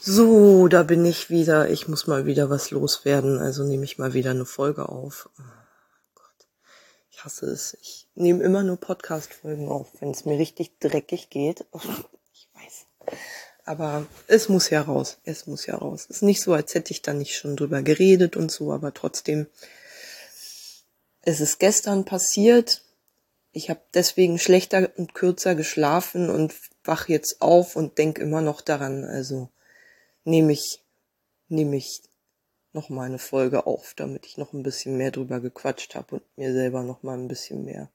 So, da bin ich wieder. Ich muss mal wieder was loswerden. Also nehme ich mal wieder eine Folge auf. Oh Gott, ich hasse es. Ich nehme immer nur Podcast-Folgen auf, wenn es mir richtig dreckig geht. Ich weiß. Aber es muss ja raus. Es muss ja raus. Es ist nicht so, als hätte ich da nicht schon drüber geredet und so, aber trotzdem. Es ist gestern passiert. Ich habe deswegen schlechter und kürzer geschlafen und wach jetzt auf und denk immer noch daran. Also nehme ich, nehme ich noch mal eine Folge auf, damit ich noch ein bisschen mehr drüber gequatscht habe und mir selber noch mal ein bisschen mehr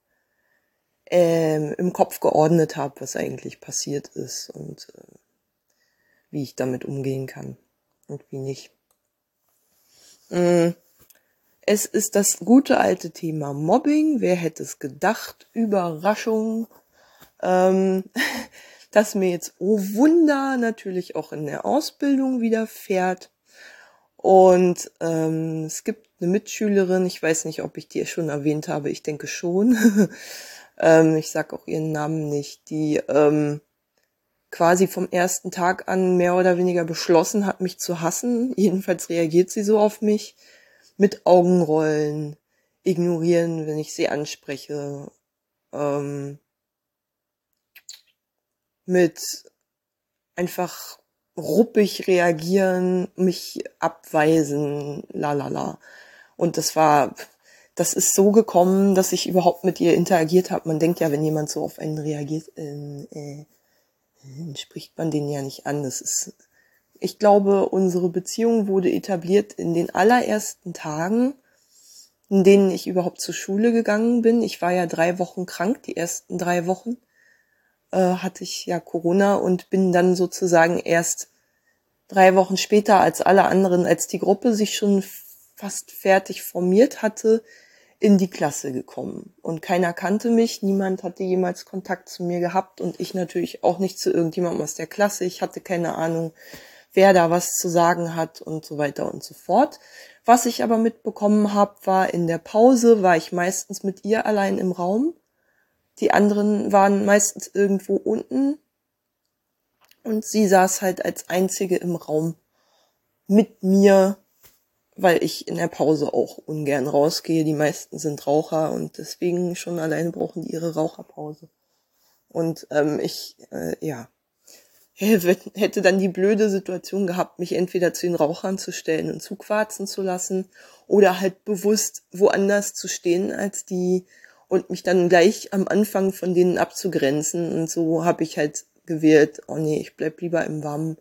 ähm, im Kopf geordnet habe, was eigentlich passiert ist und äh, wie ich damit umgehen kann und wie nicht. Mm. Es ist das gute alte Thema Mobbing. Wer hätte es gedacht? Überraschung. Ähm, das mir jetzt, oh Wunder, natürlich auch in der Ausbildung widerfährt. Und ähm, es gibt eine Mitschülerin, ich weiß nicht, ob ich die schon erwähnt habe, ich denke schon. ähm, ich sage auch ihren Namen nicht, die ähm, quasi vom ersten Tag an mehr oder weniger beschlossen hat, mich zu hassen. Jedenfalls reagiert sie so auf mich mit Augenrollen, ignorieren, wenn ich sie anspreche. Ähm, mit einfach ruppig reagieren, mich abweisen, la la la. Und das war, das ist so gekommen, dass ich überhaupt mit ihr interagiert habe. Man denkt ja, wenn jemand so auf einen reagiert, äh, äh, spricht man den ja nicht an. Das ist, ich glaube, unsere Beziehung wurde etabliert in den allerersten Tagen, in denen ich überhaupt zur Schule gegangen bin. Ich war ja drei Wochen krank, die ersten drei Wochen äh, hatte ich ja Corona und bin dann sozusagen erst drei Wochen später als alle anderen, als die Gruppe sich schon fast fertig formiert hatte, in die Klasse gekommen. Und keiner kannte mich, niemand hatte jemals Kontakt zu mir gehabt und ich natürlich auch nicht zu irgendjemandem aus der Klasse. Ich hatte keine Ahnung, wer da was zu sagen hat und so weiter und so fort. Was ich aber mitbekommen habe, war in der Pause, war ich meistens mit ihr allein im Raum die anderen waren meistens irgendwo unten und sie saß halt als einzige im Raum mit mir, weil ich in der Pause auch ungern rausgehe. Die meisten sind Raucher und deswegen schon alleine brauchen die ihre Raucherpause. Und ähm, ich, äh, ja, hätte dann die blöde Situation gehabt, mich entweder zu den Rauchern zu stellen und zuquarzen zu lassen oder halt bewusst woanders zu stehen als die und mich dann gleich am Anfang von denen abzugrenzen. Und so habe ich halt gewählt, oh nee, ich bleib lieber im Warmen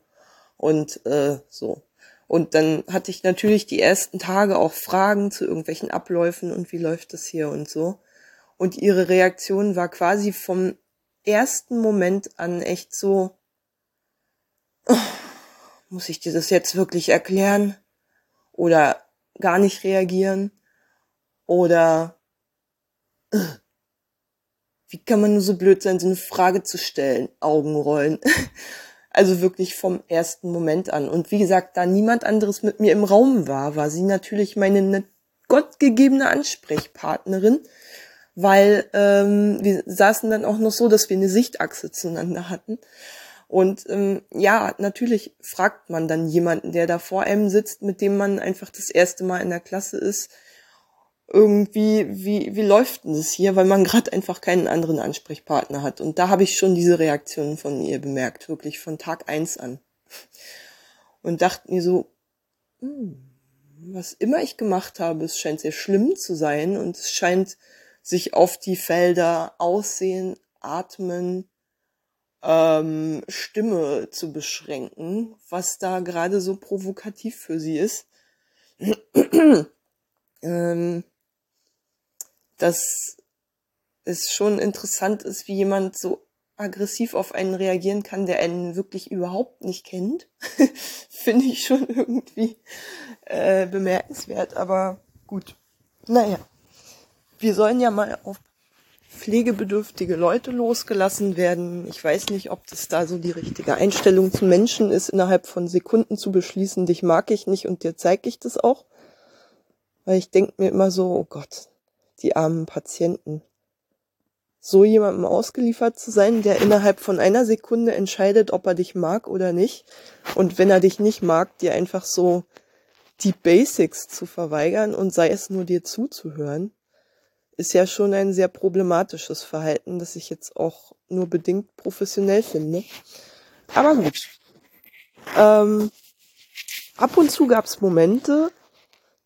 und äh, so. Und dann hatte ich natürlich die ersten Tage auch Fragen zu irgendwelchen Abläufen und wie läuft das hier und so. Und ihre Reaktion war quasi vom ersten Moment an echt so, oh, muss ich dir das jetzt wirklich erklären? Oder gar nicht reagieren? Oder wie kann man nur so blöd sein, so eine Frage zu stellen? Augenrollen. Also wirklich vom ersten Moment an. Und wie gesagt, da niemand anderes mit mir im Raum war, war sie natürlich meine ne, gottgegebene Ansprechpartnerin, weil ähm, wir saßen dann auch noch so, dass wir eine Sichtachse zueinander hatten. Und ähm, ja, natürlich fragt man dann jemanden, der da vor einem sitzt, mit dem man einfach das erste Mal in der Klasse ist, irgendwie, wie, wie läuft denn das hier, weil man gerade einfach keinen anderen Ansprechpartner hat. Und da habe ich schon diese Reaktionen von ihr bemerkt, wirklich von Tag eins an. Und dachte mir so, hm, was immer ich gemacht habe, es scheint sehr schlimm zu sein und es scheint sich auf die Felder Aussehen, Atmen, ähm, Stimme zu beschränken, was da gerade so provokativ für sie ist. ähm, dass es schon interessant ist, wie jemand so aggressiv auf einen reagieren kann, der einen wirklich überhaupt nicht kennt, finde ich schon irgendwie äh, bemerkenswert. Aber gut, naja, wir sollen ja mal auf pflegebedürftige Leute losgelassen werden. Ich weiß nicht, ob das da so die richtige Einstellung zu Menschen ist, innerhalb von Sekunden zu beschließen, dich mag ich nicht und dir zeige ich das auch. Weil ich denke mir immer so, oh Gott, die armen Patienten. so jemandem ausgeliefert zu sein, der innerhalb von einer Sekunde entscheidet, ob er dich mag oder nicht. Und wenn er dich nicht mag, dir einfach so die Basics zu verweigern und sei es nur dir zuzuhören, ist ja schon ein sehr problematisches Verhalten, das ich jetzt auch nur bedingt professionell finde. Aber gut. Ähm, ab und zu gab es Momente,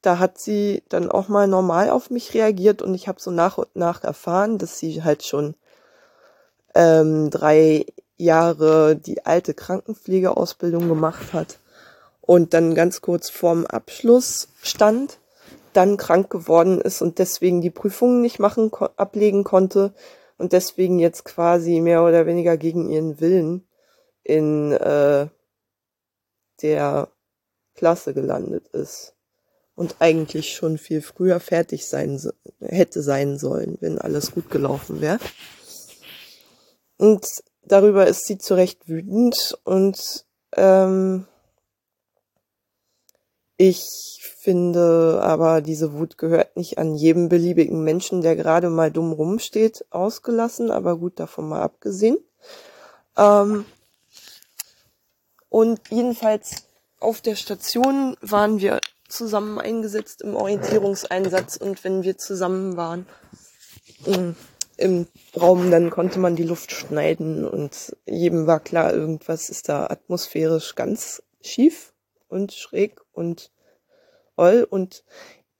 da hat sie dann auch mal normal auf mich reagiert und ich habe so nach und nach erfahren, dass sie halt schon ähm, drei Jahre die alte Krankenpflegeausbildung gemacht hat und dann ganz kurz vorm Abschluss stand, dann krank geworden ist und deswegen die Prüfungen nicht machen ablegen konnte und deswegen jetzt quasi mehr oder weniger gegen ihren Willen in äh, der Klasse gelandet ist und eigentlich schon viel früher fertig sein hätte sein sollen, wenn alles gut gelaufen wäre. Und darüber ist sie zu Recht wütend und ähm, ich finde aber, diese Wut gehört nicht an jedem beliebigen Menschen, der gerade mal dumm rumsteht, ausgelassen, aber gut davon mal abgesehen. Ähm, und jedenfalls auf der Station waren wir zusammen eingesetzt im Orientierungseinsatz und wenn wir zusammen waren im, im Raum, dann konnte man die Luft schneiden und jedem war klar, irgendwas ist da atmosphärisch ganz schief und schräg und oll und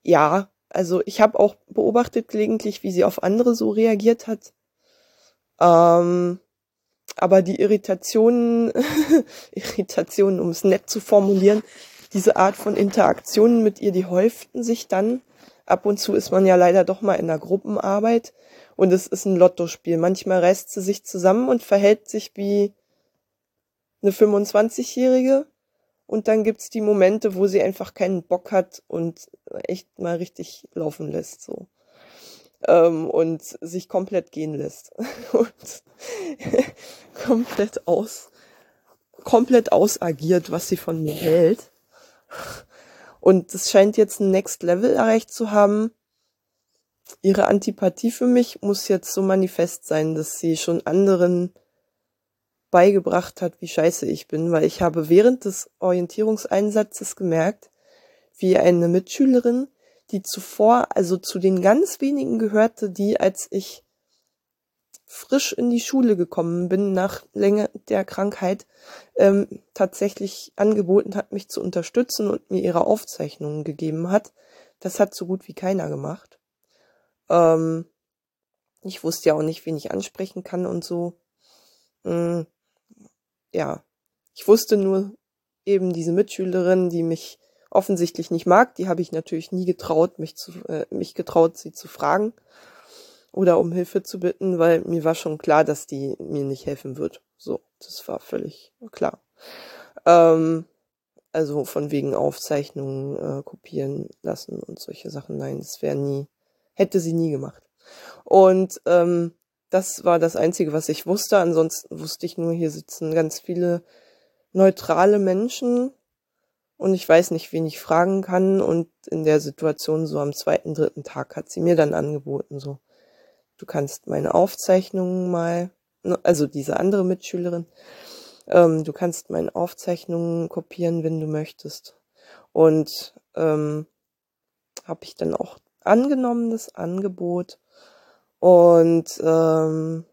ja, also ich habe auch beobachtet gelegentlich, wie sie auf andere so reagiert hat. Ähm, aber die Irritationen, Irritationen, um es nett zu formulieren, diese Art von Interaktionen mit ihr, die häuften sich dann. Ab und zu ist man ja leider doch mal in der Gruppenarbeit und es ist ein Lottospiel. Manchmal reißt sie sich zusammen und verhält sich wie eine 25-Jährige und dann gibt's die Momente, wo sie einfach keinen Bock hat und echt mal richtig laufen lässt, so. Ähm, und sich komplett gehen lässt. und komplett aus, komplett ausagiert, was sie von mir hält. Und es scheint jetzt ein Next Level erreicht zu haben. Ihre Antipathie für mich muss jetzt so manifest sein, dass sie schon anderen beigebracht hat, wie scheiße ich bin, weil ich habe während des Orientierungseinsatzes gemerkt, wie eine Mitschülerin, die zuvor, also zu den ganz wenigen gehörte, die als ich frisch in die Schule gekommen bin nach Länge der Krankheit, ähm, tatsächlich angeboten hat, mich zu unterstützen und mir ihre Aufzeichnungen gegeben hat. Das hat so gut wie keiner gemacht. Ähm, ich wusste ja auch nicht, wen ich ansprechen kann und so. Ähm, ja, ich wusste nur eben diese Mitschülerin, die mich offensichtlich nicht mag, die habe ich natürlich nie getraut, mich zu, äh, mich getraut, sie zu fragen oder um Hilfe zu bitten, weil mir war schon klar, dass die mir nicht helfen wird. So, das war völlig klar. Ähm, also von wegen Aufzeichnungen äh, kopieren lassen und solche Sachen. Nein, das wäre nie, hätte sie nie gemacht. Und ähm, das war das Einzige, was ich wusste. Ansonsten wusste ich nur, hier sitzen ganz viele neutrale Menschen und ich weiß nicht, wen ich fragen kann. Und in der Situation, so am zweiten, dritten Tag, hat sie mir dann angeboten, so, du kannst meine Aufzeichnungen mal, ne, also diese andere Mitschülerin, ähm, du kannst meine Aufzeichnungen kopieren, wenn du möchtest. Und ähm, habe ich dann auch angenommen, das Angebot. Und ähm,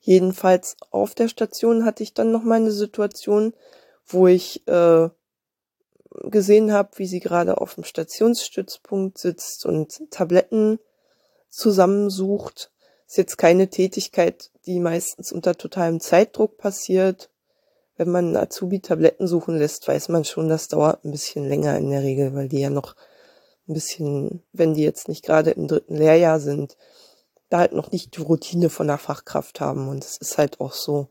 jedenfalls auf der Station hatte ich dann noch mal eine Situation, wo ich äh, gesehen habe, wie sie gerade auf dem Stationsstützpunkt sitzt und Tabletten zusammensucht. Ist jetzt keine Tätigkeit, die meistens unter totalem Zeitdruck passiert. Wenn man Azubi Tabletten suchen lässt, weiß man schon, das dauert ein bisschen länger in der Regel, weil die ja noch ein bisschen, wenn die jetzt nicht gerade im dritten Lehrjahr sind, da halt noch nicht die Routine von der Fachkraft haben. Und es ist halt auch so,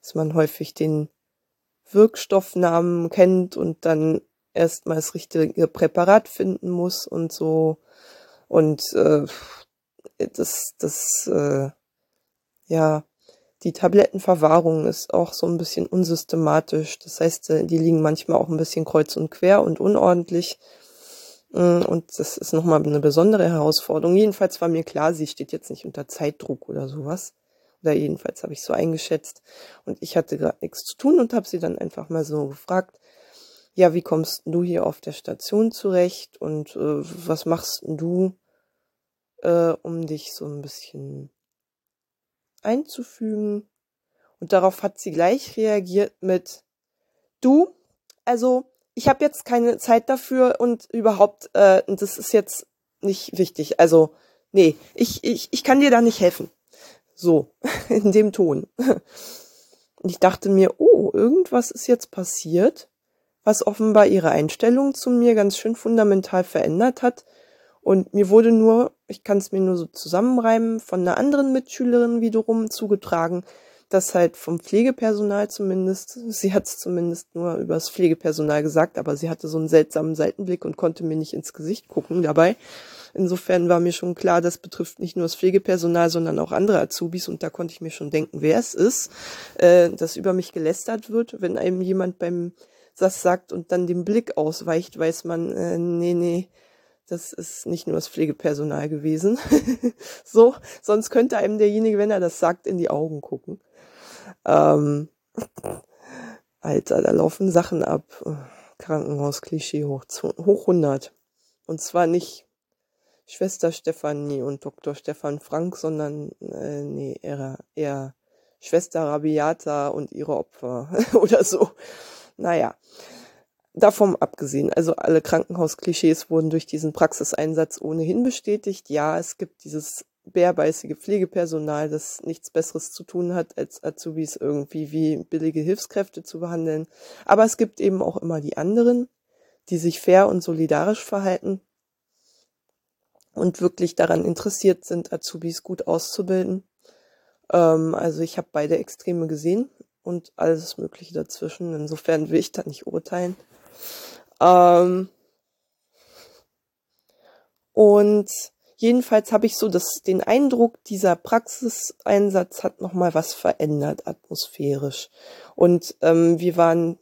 dass man häufig den Wirkstoffnamen kennt und dann erstmal das richtige Präparat finden muss und so. Und äh, das, das, äh, ja, die Tablettenverwahrung ist auch so ein bisschen unsystematisch. Das heißt, äh, die liegen manchmal auch ein bisschen kreuz und quer und unordentlich. Mm, und das ist nochmal eine besondere Herausforderung. Jedenfalls war mir klar, sie steht jetzt nicht unter Zeitdruck oder sowas. Oder jedenfalls habe ich so eingeschätzt. Und ich hatte gerade nichts zu tun und habe sie dann einfach mal so gefragt, ja, wie kommst du hier auf der Station zurecht und äh, was machst du, äh, um dich so ein bisschen einzufügen? Und darauf hat sie gleich reagiert mit, du, also ich habe jetzt keine Zeit dafür und überhaupt, äh, das ist jetzt nicht wichtig. Also, nee, ich, ich, ich kann dir da nicht helfen. So, in dem Ton. Und ich dachte mir, oh, irgendwas ist jetzt passiert, was offenbar ihre Einstellung zu mir ganz schön fundamental verändert hat. Und mir wurde nur, ich kann es mir nur so zusammenreimen, von einer anderen Mitschülerin wiederum zugetragen, dass halt vom Pflegepersonal zumindest, sie hat es zumindest nur übers Pflegepersonal gesagt, aber sie hatte so einen seltsamen Seitenblick und konnte mir nicht ins Gesicht gucken dabei. Insofern war mir schon klar, das betrifft nicht nur das Pflegepersonal, sondern auch andere Azubis und da konnte ich mir schon denken, wer es ist, äh, dass über mich gelästert wird. Wenn einem jemand beim das sagt und dann den Blick ausweicht, weiß man, äh, nee, nee, das ist nicht nur das Pflegepersonal gewesen. so, sonst könnte einem derjenige, wenn er das sagt, in die Augen gucken. Ähm, Alter, da laufen Sachen ab. Krankenhausklischee hoch, hoch 100. Und zwar nicht Schwester Stefanie und Dr. Stefan Frank, sondern äh, nee, eher, eher Schwester Rabiata und ihre Opfer oder so. Naja, davon abgesehen, also alle Krankenhausklischees wurden durch diesen Praxiseinsatz ohnehin bestätigt. Ja, es gibt dieses bärbeißige Pflegepersonal, das nichts Besseres zu tun hat, als Azubis irgendwie wie billige Hilfskräfte zu behandeln. Aber es gibt eben auch immer die anderen, die sich fair und solidarisch verhalten und wirklich daran interessiert sind, Azubis gut auszubilden. Ähm, also ich habe beide Extreme gesehen und alles Mögliche dazwischen. Insofern will ich da nicht urteilen. Ähm, und Jedenfalls habe ich so das, den Eindruck, dieser Praxiseinsatz hat nochmal was verändert atmosphärisch. Und ähm, wir waren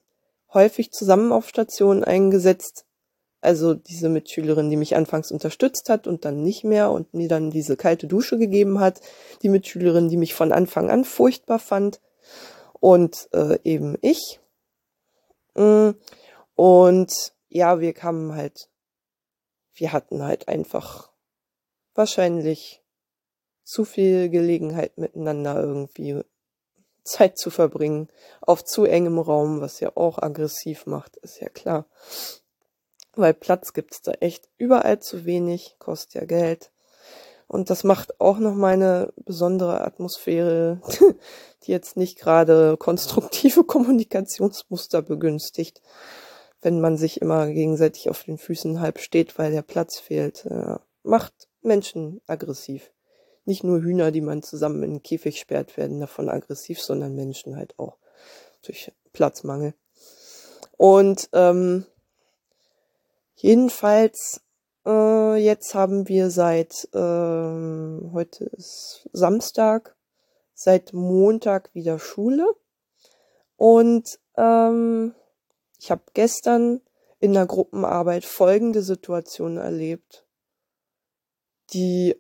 häufig zusammen auf Stationen eingesetzt. Also diese Mitschülerin, die mich anfangs unterstützt hat und dann nicht mehr und mir dann diese kalte Dusche gegeben hat. Die Mitschülerin, die mich von Anfang an furchtbar fand. Und äh, eben ich. Mm, und ja, wir kamen halt, wir hatten halt einfach wahrscheinlich zu viel Gelegenheit miteinander irgendwie Zeit zu verbringen auf zu engem Raum, was ja auch aggressiv macht, ist ja klar. Weil Platz gibt's da echt überall zu wenig, kostet ja Geld. Und das macht auch noch meine besondere Atmosphäre, die jetzt nicht gerade konstruktive Kommunikationsmuster begünstigt, wenn man sich immer gegenseitig auf den Füßen halb steht, weil der Platz fehlt. Macht Menschen aggressiv. Nicht nur Hühner, die man zusammen in den Käfig sperrt, werden davon aggressiv, sondern Menschen halt auch durch Platzmangel. Und ähm, jedenfalls äh, jetzt haben wir seit ähm, heute ist Samstag, seit Montag wieder Schule und ähm, ich habe gestern in der Gruppenarbeit folgende Situation erlebt die,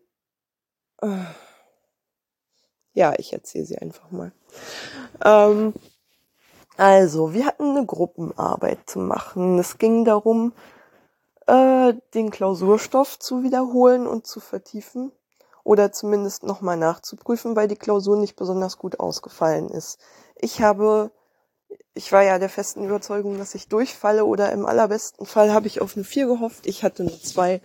äh, ja, ich erzähle sie einfach mal. Ähm, also, wir hatten eine Gruppenarbeit zu machen. Es ging darum, äh, den Klausurstoff zu wiederholen und zu vertiefen oder zumindest nochmal nachzuprüfen, weil die Klausur nicht besonders gut ausgefallen ist. Ich habe, ich war ja der festen Überzeugung, dass ich durchfalle oder im allerbesten Fall habe ich auf eine 4 gehofft. Ich hatte eine 2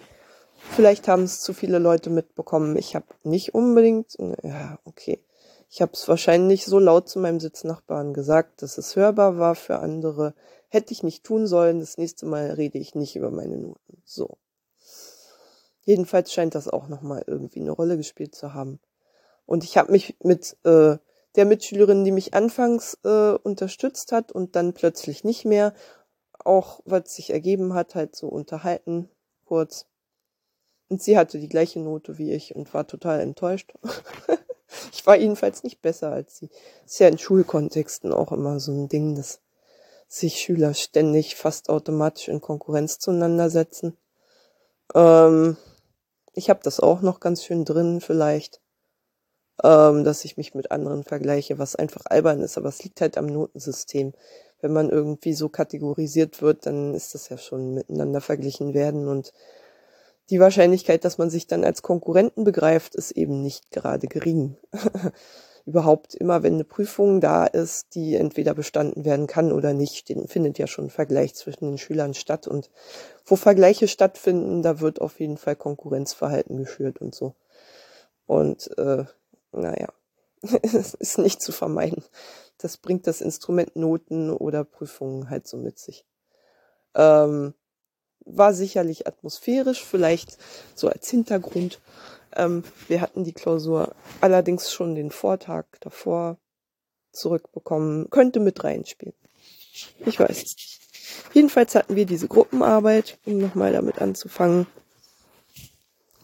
Vielleicht haben es zu viele Leute mitbekommen. Ich habe nicht unbedingt, ja, okay. Ich habe es wahrscheinlich so laut zu meinem Sitznachbarn gesagt, dass es hörbar war für andere. Hätte ich nicht tun sollen. Das nächste Mal rede ich nicht über meine Noten. So. Jedenfalls scheint das auch nochmal irgendwie eine Rolle gespielt zu haben. Und ich habe mich mit äh, der Mitschülerin, die mich anfangs äh, unterstützt hat und dann plötzlich nicht mehr, auch was sich ergeben hat, halt so unterhalten, kurz. Und sie hatte die gleiche Note wie ich und war total enttäuscht. ich war jedenfalls nicht besser als sie. Ist ja in Schulkontexten auch immer so ein Ding, dass sich Schüler ständig fast automatisch in Konkurrenz zueinander setzen. Ähm, ich habe das auch noch ganz schön drin vielleicht, ähm, dass ich mich mit anderen vergleiche, was einfach albern ist, aber es liegt halt am Notensystem. Wenn man irgendwie so kategorisiert wird, dann ist das ja schon miteinander verglichen werden und die Wahrscheinlichkeit, dass man sich dann als Konkurrenten begreift, ist eben nicht gerade gering. Überhaupt immer, wenn eine Prüfung da ist, die entweder bestanden werden kann oder nicht, den findet ja schon ein Vergleich zwischen den Schülern statt. Und wo Vergleiche stattfinden, da wird auf jeden Fall Konkurrenzverhalten geschürt und so. Und äh, naja, es ist nicht zu vermeiden. Das bringt das Instrument Noten oder Prüfungen halt so mit sich. Ähm, war sicherlich atmosphärisch, vielleicht so als Hintergrund. Ähm, wir hatten die Klausur allerdings schon den Vortag davor zurückbekommen, könnte mit reinspielen. Ich weiß nicht. Jedenfalls hatten wir diese Gruppenarbeit, um nochmal damit anzufangen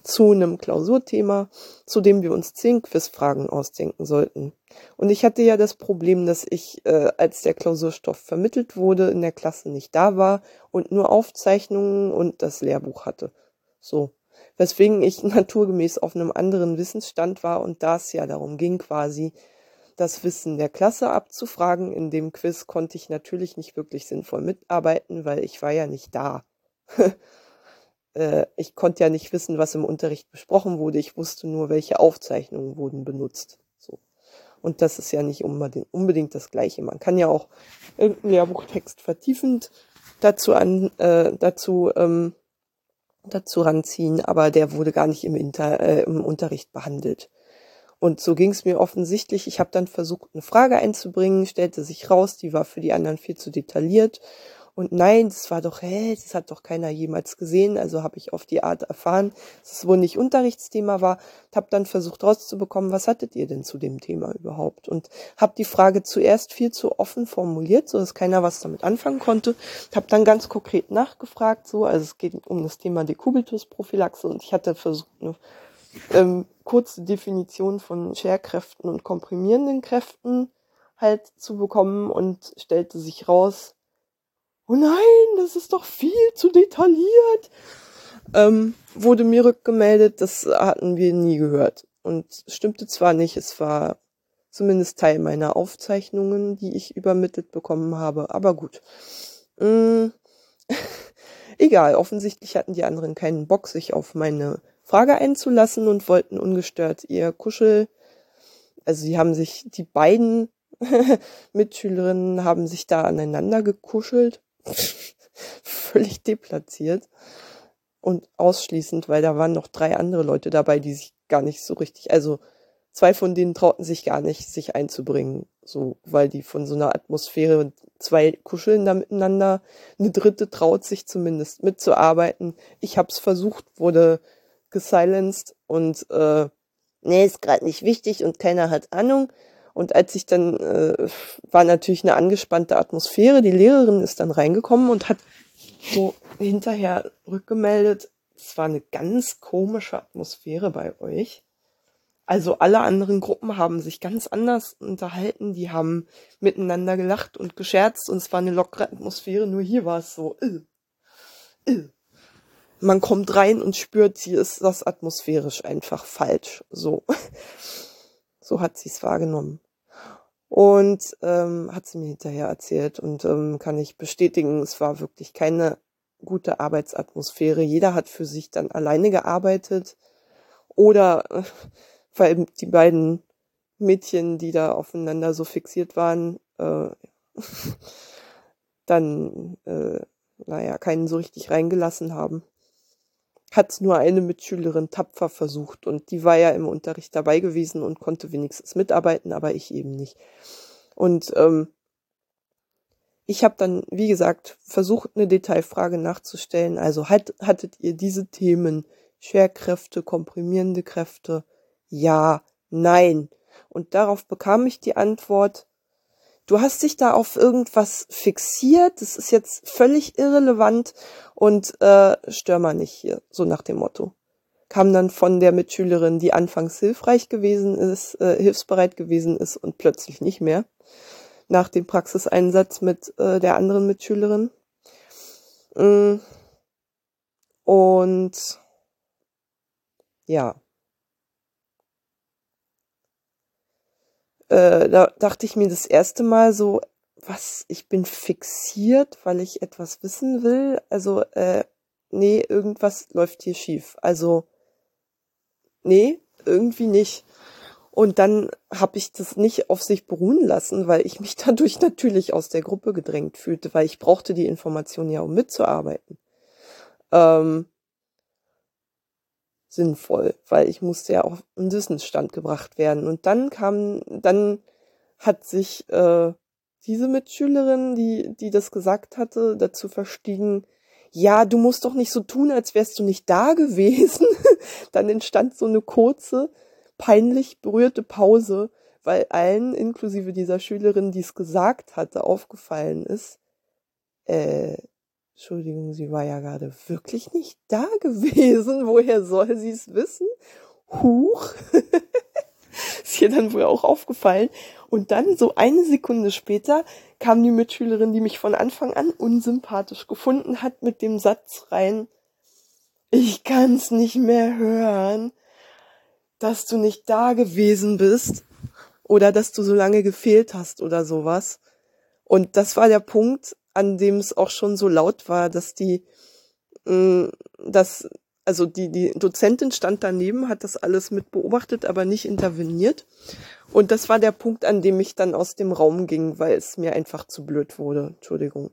zu einem Klausurthema, zu dem wir uns zehn Quizfragen ausdenken sollten. Und ich hatte ja das Problem, dass ich, äh, als der Klausurstoff vermittelt wurde, in der Klasse nicht da war und nur Aufzeichnungen und das Lehrbuch hatte. So. Weswegen ich naturgemäß auf einem anderen Wissensstand war und da es ja darum ging, quasi das Wissen der Klasse abzufragen. In dem Quiz konnte ich natürlich nicht wirklich sinnvoll mitarbeiten, weil ich war ja nicht da. äh, ich konnte ja nicht wissen, was im Unterricht besprochen wurde. Ich wusste nur, welche Aufzeichnungen wurden benutzt. So. Und das ist ja nicht unbedingt, unbedingt das Gleiche. Man kann ja auch irgendeinen Lehrbuchtext vertiefend dazu an, äh, dazu, ähm, dazu ranziehen, aber der wurde gar nicht im, Inter, äh, im Unterricht behandelt. Und so ging es mir offensichtlich. Ich habe dann versucht, eine Frage einzubringen, stellte sich raus, die war für die anderen viel zu detailliert. Und nein, das war doch, hä, das hat doch keiner jemals gesehen. Also habe ich auf die Art erfahren, dass es wohl nicht Unterrichtsthema war. Habe dann versucht rauszubekommen, was hattet ihr denn zu dem Thema überhaupt? Und habe die Frage zuerst viel zu offen formuliert, so dass keiner was damit anfangen konnte. Habe dann ganz konkret nachgefragt, so, also es geht um das Thema Dekubitus-Prophylaxe und ich hatte versucht, eine ähm, kurze Definition von Scherkräften und komprimierenden Kräften halt zu bekommen und stellte sich raus, oh nein, das ist doch viel zu detailliert. Ähm, wurde mir rückgemeldet, das hatten wir nie gehört. Und stimmte zwar nicht, es war zumindest Teil meiner Aufzeichnungen, die ich übermittelt bekommen habe, aber gut. Mm, egal, offensichtlich hatten die anderen keinen Bock, sich auf meine Frage einzulassen und wollten ungestört ihr Kuschel, also sie haben sich, die beiden Mitschülerinnen haben sich da aneinander gekuschelt völlig deplatziert und ausschließend, weil da waren noch drei andere Leute dabei, die sich gar nicht so richtig, also zwei von denen trauten sich gar nicht, sich einzubringen, so, weil die von so einer Atmosphäre, zwei kuscheln da miteinander, eine dritte traut sich zumindest mitzuarbeiten. Ich hab's versucht, wurde gesilenced und äh, nee, ist gerade nicht wichtig und keiner hat Ahnung. Und als ich dann, äh, war natürlich eine angespannte Atmosphäre, die Lehrerin ist dann reingekommen und hat so hinterher rückgemeldet, es war eine ganz komische Atmosphäre bei euch. Also alle anderen Gruppen haben sich ganz anders unterhalten, die haben miteinander gelacht und gescherzt und es war eine lockere Atmosphäre, nur hier war es so, äh, äh. man kommt rein und spürt, hier ist das atmosphärisch einfach falsch, so. So hat sie es wahrgenommen. Und ähm, hat sie mir hinterher erzählt und ähm, kann ich bestätigen, es war wirklich keine gute Arbeitsatmosphäre. Jeder hat für sich dann alleine gearbeitet oder äh, weil die beiden Mädchen, die da aufeinander so fixiert waren, äh, dann, äh, naja, keinen so richtig reingelassen haben hat nur eine Mitschülerin tapfer versucht und die war ja im Unterricht dabei gewesen und konnte wenigstens mitarbeiten, aber ich eben nicht. Und ähm, ich habe dann, wie gesagt, versucht, eine Detailfrage nachzustellen. Also hat, hattet ihr diese Themen, Schwerkräfte, komprimierende Kräfte? Ja, nein. Und darauf bekam ich die Antwort, du hast dich da auf irgendwas fixiert, das ist jetzt völlig irrelevant und äh, stör mal nicht hier, so nach dem Motto. Kam dann von der Mitschülerin, die anfangs hilfreich gewesen ist, äh, hilfsbereit gewesen ist und plötzlich nicht mehr, nach dem Praxiseinsatz mit äh, der anderen Mitschülerin. Mm. Und ja. Äh, da dachte ich mir das erste Mal so, was, ich bin fixiert, weil ich etwas wissen will. Also, äh, nee, irgendwas läuft hier schief. Also, nee, irgendwie nicht. Und dann habe ich das nicht auf sich beruhen lassen, weil ich mich dadurch natürlich aus der Gruppe gedrängt fühlte, weil ich brauchte die Information ja, um mitzuarbeiten. Ähm, sinnvoll, weil ich musste ja auf einen Wissensstand gebracht werden. Und dann kam, dann hat sich äh, diese Mitschülerin, die, die das gesagt hatte, dazu verstiegen, ja, du musst doch nicht so tun, als wärst du nicht da gewesen. dann entstand so eine kurze, peinlich berührte Pause, weil allen, inklusive dieser Schülerin, die es gesagt hatte, aufgefallen ist, äh, Entschuldigung, sie war ja gerade wirklich nicht da gewesen. Woher soll sie es wissen? Huch. ist ihr dann wohl auch aufgefallen. Und dann, so eine Sekunde später, kam die Mitschülerin, die mich von Anfang an unsympathisch gefunden hat, mit dem Satz rein, ich kann's nicht mehr hören, dass du nicht da gewesen bist oder dass du so lange gefehlt hast oder sowas. Und das war der Punkt, an dem es auch schon so laut war, dass die, mh, mm, dass, also die, die Dozentin stand daneben, hat das alles mit beobachtet, aber nicht interveniert. Und das war der Punkt, an dem ich dann aus dem Raum ging, weil es mir einfach zu blöd wurde. Entschuldigung.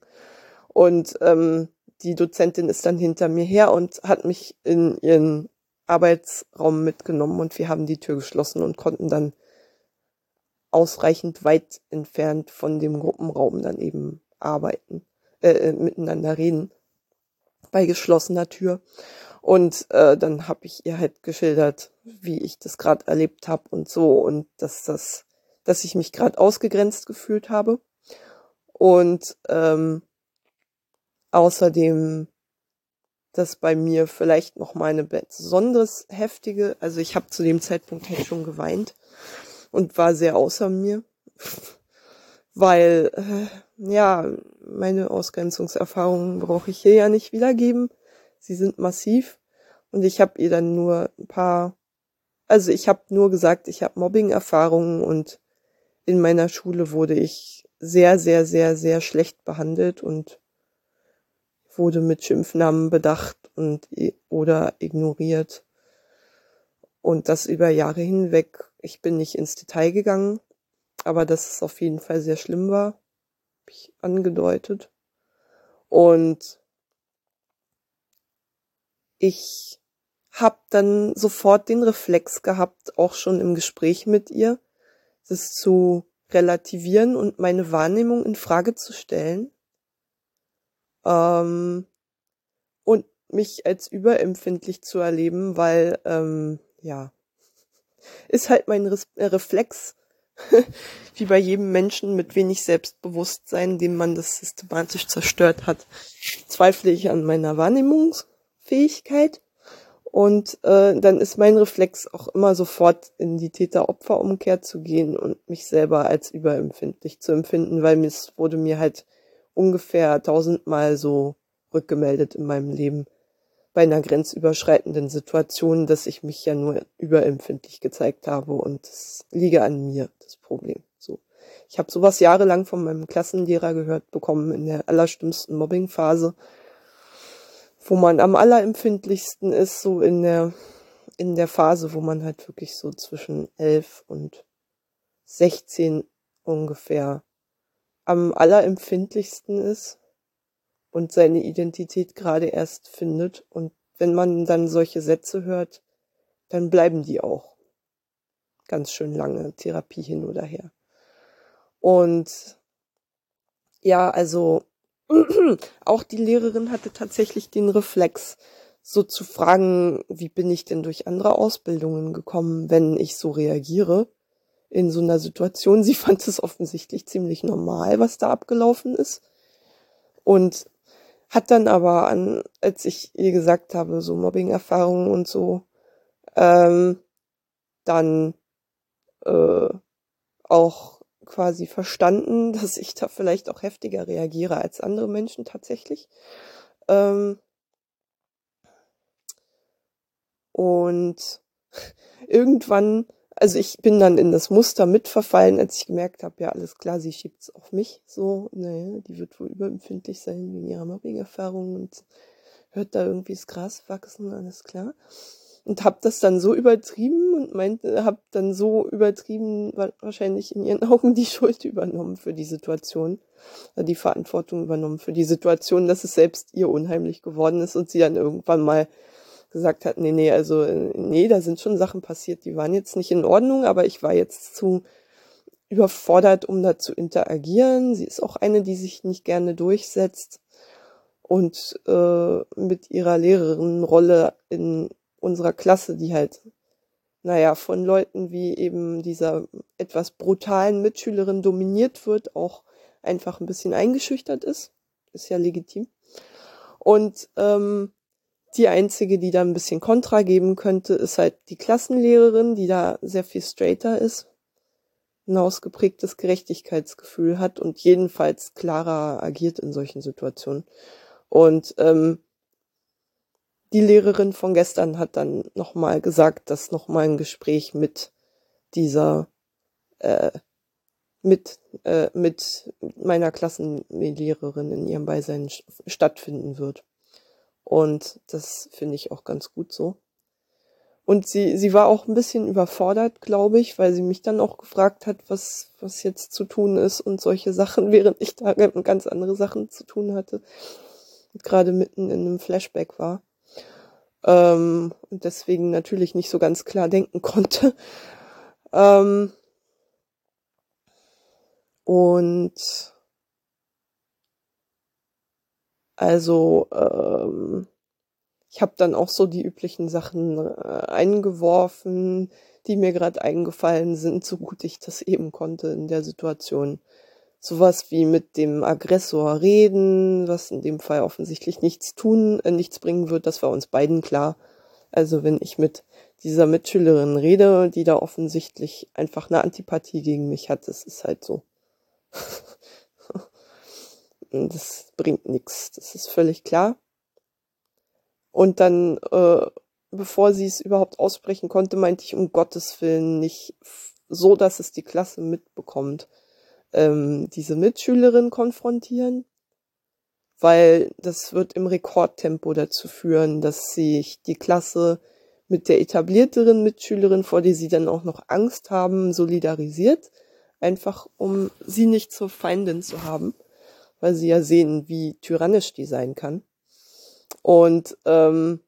Und ähm, die Dozentin ist dann hinter mir her und hat mich in ihren Arbeitsraum mitgenommen und wir haben die Tür geschlossen und konnten dann ausreichend weit entfernt von dem Gruppenraum dann eben arbeiten, äh, äh, miteinander reden bei geschlossener Tür. Und äh, dann habe ich ihr halt geschildert, wie ich das gerade erlebt habe und so und dass das, dass ich mich gerade ausgegrenzt gefühlt habe. Und ähm, außerdem, dass bei mir vielleicht noch meine besonders heftige, also ich habe zu dem Zeitpunkt halt schon geweint und war sehr außer mir weil äh, ja, meine Ausgrenzungserfahrungen brauche ich hier ja nicht wiedergeben. Sie sind massiv und ich habe ihr dann nur ein paar, also ich habe nur gesagt, ich habe Mobbing-Erfahrungen und in meiner Schule wurde ich sehr, sehr, sehr, sehr schlecht behandelt und wurde mit Schimpfnamen bedacht und oder ignoriert. Und das über Jahre hinweg. Ich bin nicht ins Detail gegangen, aber dass es auf jeden Fall sehr schlimm war, habe ich angedeutet. Und ich habe dann sofort den Reflex gehabt, auch schon im Gespräch mit ihr, das zu relativieren und meine Wahrnehmung in Frage zu stellen ähm, und mich als überempfindlich zu erleben, weil ähm, ja ist halt mein Reflex wie bei jedem Menschen mit wenig Selbstbewusstsein, dem man das systematisch zerstört hat, zweifle ich an meiner Wahrnehmungsfähigkeit. Und äh, dann ist mein Reflex auch immer sofort in die Täter-Opfer-Umkehr zu gehen und mich selber als überempfindlich zu empfinden, weil es wurde mir halt ungefähr tausendmal so rückgemeldet in meinem Leben bei einer grenzüberschreitenden Situation, dass ich mich ja nur überempfindlich gezeigt habe und es liege an mir, das Problem. So. Ich habe sowas jahrelang von meinem Klassenlehrer gehört bekommen in der allerstimmsten Mobbingphase, wo man am allerempfindlichsten ist, so in der in der Phase, wo man halt wirklich so zwischen elf und sechzehn ungefähr am allerempfindlichsten ist und seine Identität gerade erst findet. Und wenn man dann solche Sätze hört, dann bleiben die auch ganz schön lange, Therapie hin oder her. Und ja, also auch die Lehrerin hatte tatsächlich den Reflex, so zu fragen, wie bin ich denn durch andere Ausbildungen gekommen, wenn ich so reagiere in so einer Situation. Sie fand es offensichtlich ziemlich normal, was da abgelaufen ist. Und hat dann aber an, als ich ihr gesagt habe, so Mobbing-Erfahrungen und so, ähm, dann äh, auch quasi verstanden, dass ich da vielleicht auch heftiger reagiere als andere Menschen tatsächlich. Ähm, Und irgendwann, also ich bin dann in das Muster mitverfallen, als ich gemerkt habe, ja, alles klar, sie schiebt es auf mich. So, naja, die wird wohl überempfindlich sein wegen ihrer Mobbing-Erfahrung und hört da irgendwie das Gras wachsen, alles klar und habe das dann so übertrieben und meinte, habe dann so übertrieben wahrscheinlich in ihren Augen die Schuld übernommen für die Situation, äh, die Verantwortung übernommen für die Situation, dass es selbst ihr unheimlich geworden ist und sie dann irgendwann mal gesagt hat, nee, nee, also nee, da sind schon Sachen passiert, die waren jetzt nicht in Ordnung, aber ich war jetzt zu überfordert, um da zu interagieren. Sie ist auch eine, die sich nicht gerne durchsetzt und äh, mit ihrer Lehrerinnenrolle in unserer Klasse, die halt, naja, von Leuten wie eben dieser etwas brutalen Mitschülerin dominiert wird, auch einfach ein bisschen eingeschüchtert ist. Ist ja legitim. Und ähm, die einzige, die da ein bisschen Kontra geben könnte, ist halt die Klassenlehrerin, die da sehr viel straighter ist, ein ausgeprägtes Gerechtigkeitsgefühl hat und jedenfalls klarer agiert in solchen Situationen. Und ähm, die Lehrerin von gestern hat dann nochmal gesagt, dass nochmal ein Gespräch mit dieser, äh, mit, äh, mit meiner Klassenlehrerin in ihrem Beisein stattfinden wird. Und das finde ich auch ganz gut so. Und sie, sie war auch ein bisschen überfordert, glaube ich, weil sie mich dann auch gefragt hat, was, was jetzt zu tun ist und solche Sachen, während ich da ganz andere Sachen zu tun hatte. Gerade mitten in einem Flashback war ähm, und deswegen natürlich nicht so ganz klar denken konnte. Ähm, und also ähm, ich habe dann auch so die üblichen Sachen äh, eingeworfen, die mir gerade eingefallen sind, so gut ich das eben konnte in der Situation sowas wie mit dem Aggressor reden, was in dem Fall offensichtlich nichts tun, äh, nichts bringen wird, das war uns beiden klar. Also wenn ich mit dieser Mitschülerin rede, die da offensichtlich einfach eine Antipathie gegen mich hat, das ist halt so. das bringt nichts, das ist völlig klar. Und dann, äh, bevor sie es überhaupt aussprechen konnte, meinte ich um Gottes Willen nicht so, dass es die Klasse mitbekommt ähm, diese Mitschülerin konfrontieren, weil das wird im Rekordtempo dazu führen, dass sich die Klasse mit der etablierteren Mitschülerin, vor der sie dann auch noch Angst haben, solidarisiert, einfach um sie nicht zur Feindin zu haben, weil sie ja sehen, wie tyrannisch die sein kann. Und ähm,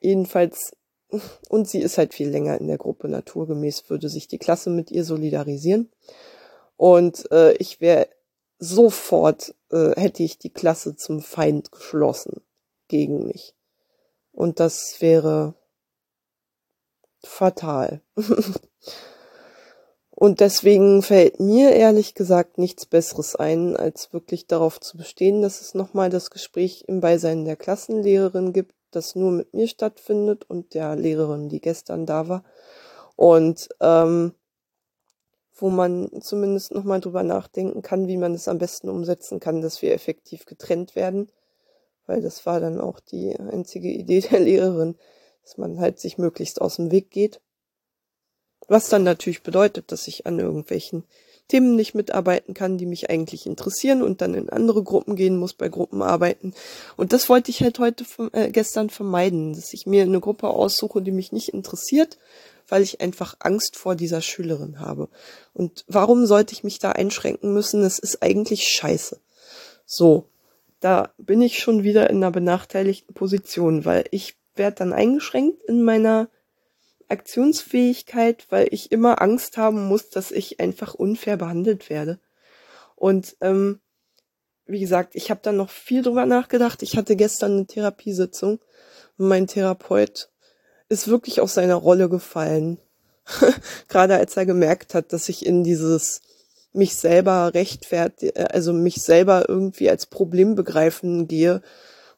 jedenfalls, und sie ist halt viel länger in der Gruppe, naturgemäß würde sich die Klasse mit ihr solidarisieren. Und äh, ich wäre sofort, äh, hätte ich die Klasse zum Feind geschlossen gegen mich. Und das wäre fatal. Und deswegen fällt mir ehrlich gesagt nichts Besseres ein, als wirklich darauf zu bestehen, dass es nochmal das Gespräch im Beisein der Klassenlehrerin gibt, das nur mit mir stattfindet und der Lehrerin, die gestern da war. Und ähm, wo man zumindest nochmal drüber nachdenken kann, wie man es am besten umsetzen kann, dass wir effektiv getrennt werden. Weil das war dann auch die einzige Idee der Lehrerin, dass man halt sich möglichst aus dem Weg geht. Was dann natürlich bedeutet, dass ich an irgendwelchen Themen nicht mitarbeiten kann, die mich eigentlich interessieren und dann in andere Gruppen gehen muss bei Gruppenarbeiten. Und das wollte ich halt heute äh, gestern vermeiden, dass ich mir eine Gruppe aussuche, die mich nicht interessiert weil ich einfach Angst vor dieser Schülerin habe. Und warum sollte ich mich da einschränken müssen? Es ist eigentlich scheiße. So, da bin ich schon wieder in einer benachteiligten Position, weil ich werde dann eingeschränkt in meiner Aktionsfähigkeit, weil ich immer Angst haben muss, dass ich einfach unfair behandelt werde. Und ähm, wie gesagt, ich habe dann noch viel drüber nachgedacht. Ich hatte gestern eine Therapiesitzung mein Therapeut ist wirklich aus seiner Rolle gefallen. Gerade als er gemerkt hat, dass ich in dieses mich selber rechtfertig, also mich selber irgendwie als Problem begreifen gehe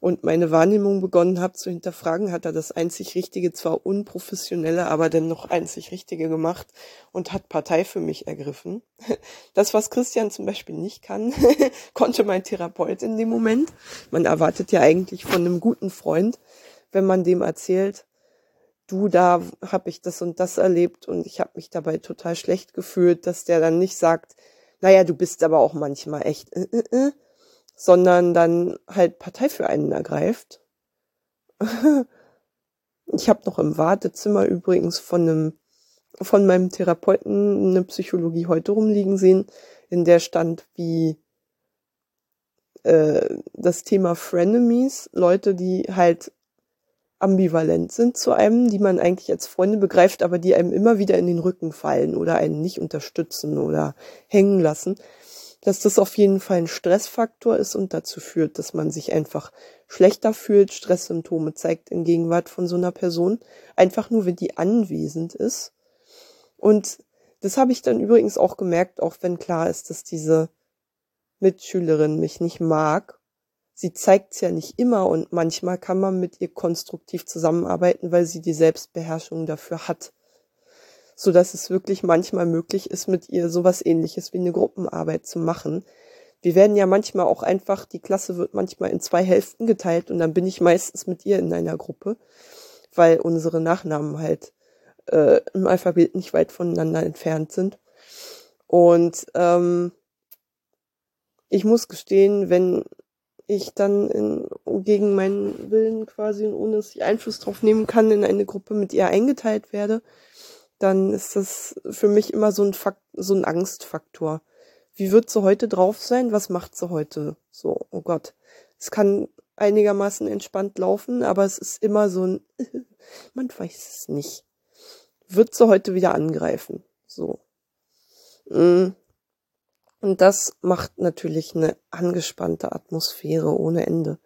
und meine Wahrnehmung begonnen habe zu hinterfragen, hat er das einzig Richtige, zwar unprofessionelle, aber dennoch einzig Richtige gemacht und hat Partei für mich ergriffen. Das, was Christian zum Beispiel nicht kann, konnte mein Therapeut in dem Moment. Man erwartet ja eigentlich von einem guten Freund, wenn man dem erzählt, du, da habe ich das und das erlebt und ich habe mich dabei total schlecht gefühlt, dass der dann nicht sagt, naja, du bist aber auch manchmal echt, äh, äh, äh, sondern dann halt Partei für einen ergreift. ich habe noch im Wartezimmer übrigens von einem von meinem Therapeuten eine Psychologie heute rumliegen sehen, in der stand wie äh, das Thema Frenemies, Leute, die halt ambivalent sind zu einem, die man eigentlich als Freunde begreift, aber die einem immer wieder in den Rücken fallen oder einen nicht unterstützen oder hängen lassen, dass das auf jeden Fall ein Stressfaktor ist und dazu führt, dass man sich einfach schlechter fühlt, Stresssymptome zeigt in Gegenwart von so einer Person, einfach nur wenn die anwesend ist. Und das habe ich dann übrigens auch gemerkt, auch wenn klar ist, dass diese Mitschülerin mich nicht mag sie zeigt's ja nicht immer und manchmal kann man mit ihr konstruktiv zusammenarbeiten, weil sie die Selbstbeherrschung dafür hat. So dass es wirklich manchmal möglich ist, mit ihr sowas ähnliches wie eine Gruppenarbeit zu machen. Wir werden ja manchmal auch einfach, die Klasse wird manchmal in zwei Hälften geteilt und dann bin ich meistens mit ihr in einer Gruppe, weil unsere Nachnamen halt äh, im Alphabet nicht weit voneinander entfernt sind. Und ähm, ich muss gestehen, wenn ich dann in, gegen meinen Willen quasi und ohne dass ich Einfluss drauf nehmen kann, in eine Gruppe mit ihr eingeteilt werde, dann ist das für mich immer so ein Fakt, so ein Angstfaktor. Wie wird sie heute drauf sein? Was macht sie heute? So, oh Gott. Es kann einigermaßen entspannt laufen, aber es ist immer so ein, man weiß es nicht. Wird sie heute wieder angreifen? So. Mm. Und das macht natürlich eine angespannte Atmosphäre ohne Ende.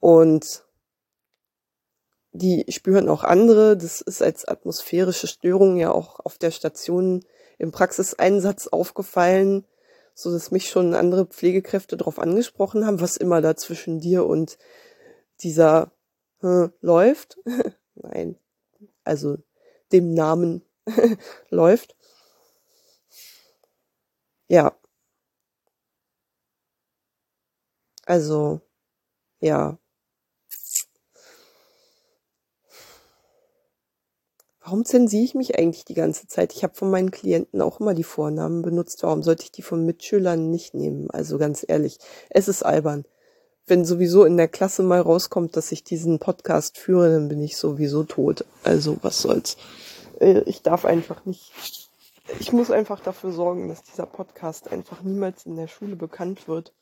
Und die spüren auch andere. Das ist als atmosphärische Störung ja auch auf der Station im Praxiseinsatz aufgefallen, so dass mich schon andere Pflegekräfte darauf angesprochen haben, was immer da zwischen dir und dieser äh, läuft. Nein, also dem Namen läuft. Ja. Also, ja. Warum zensiere ich mich eigentlich die ganze Zeit? Ich habe von meinen Klienten auch immer die Vornamen benutzt. Warum sollte ich die von Mitschülern nicht nehmen? Also ganz ehrlich, es ist albern. Wenn sowieso in der Klasse mal rauskommt, dass ich diesen Podcast führe, dann bin ich sowieso tot. Also was soll's. Äh, ich darf einfach nicht ich muss einfach dafür sorgen, dass dieser Podcast einfach niemals in der Schule bekannt wird,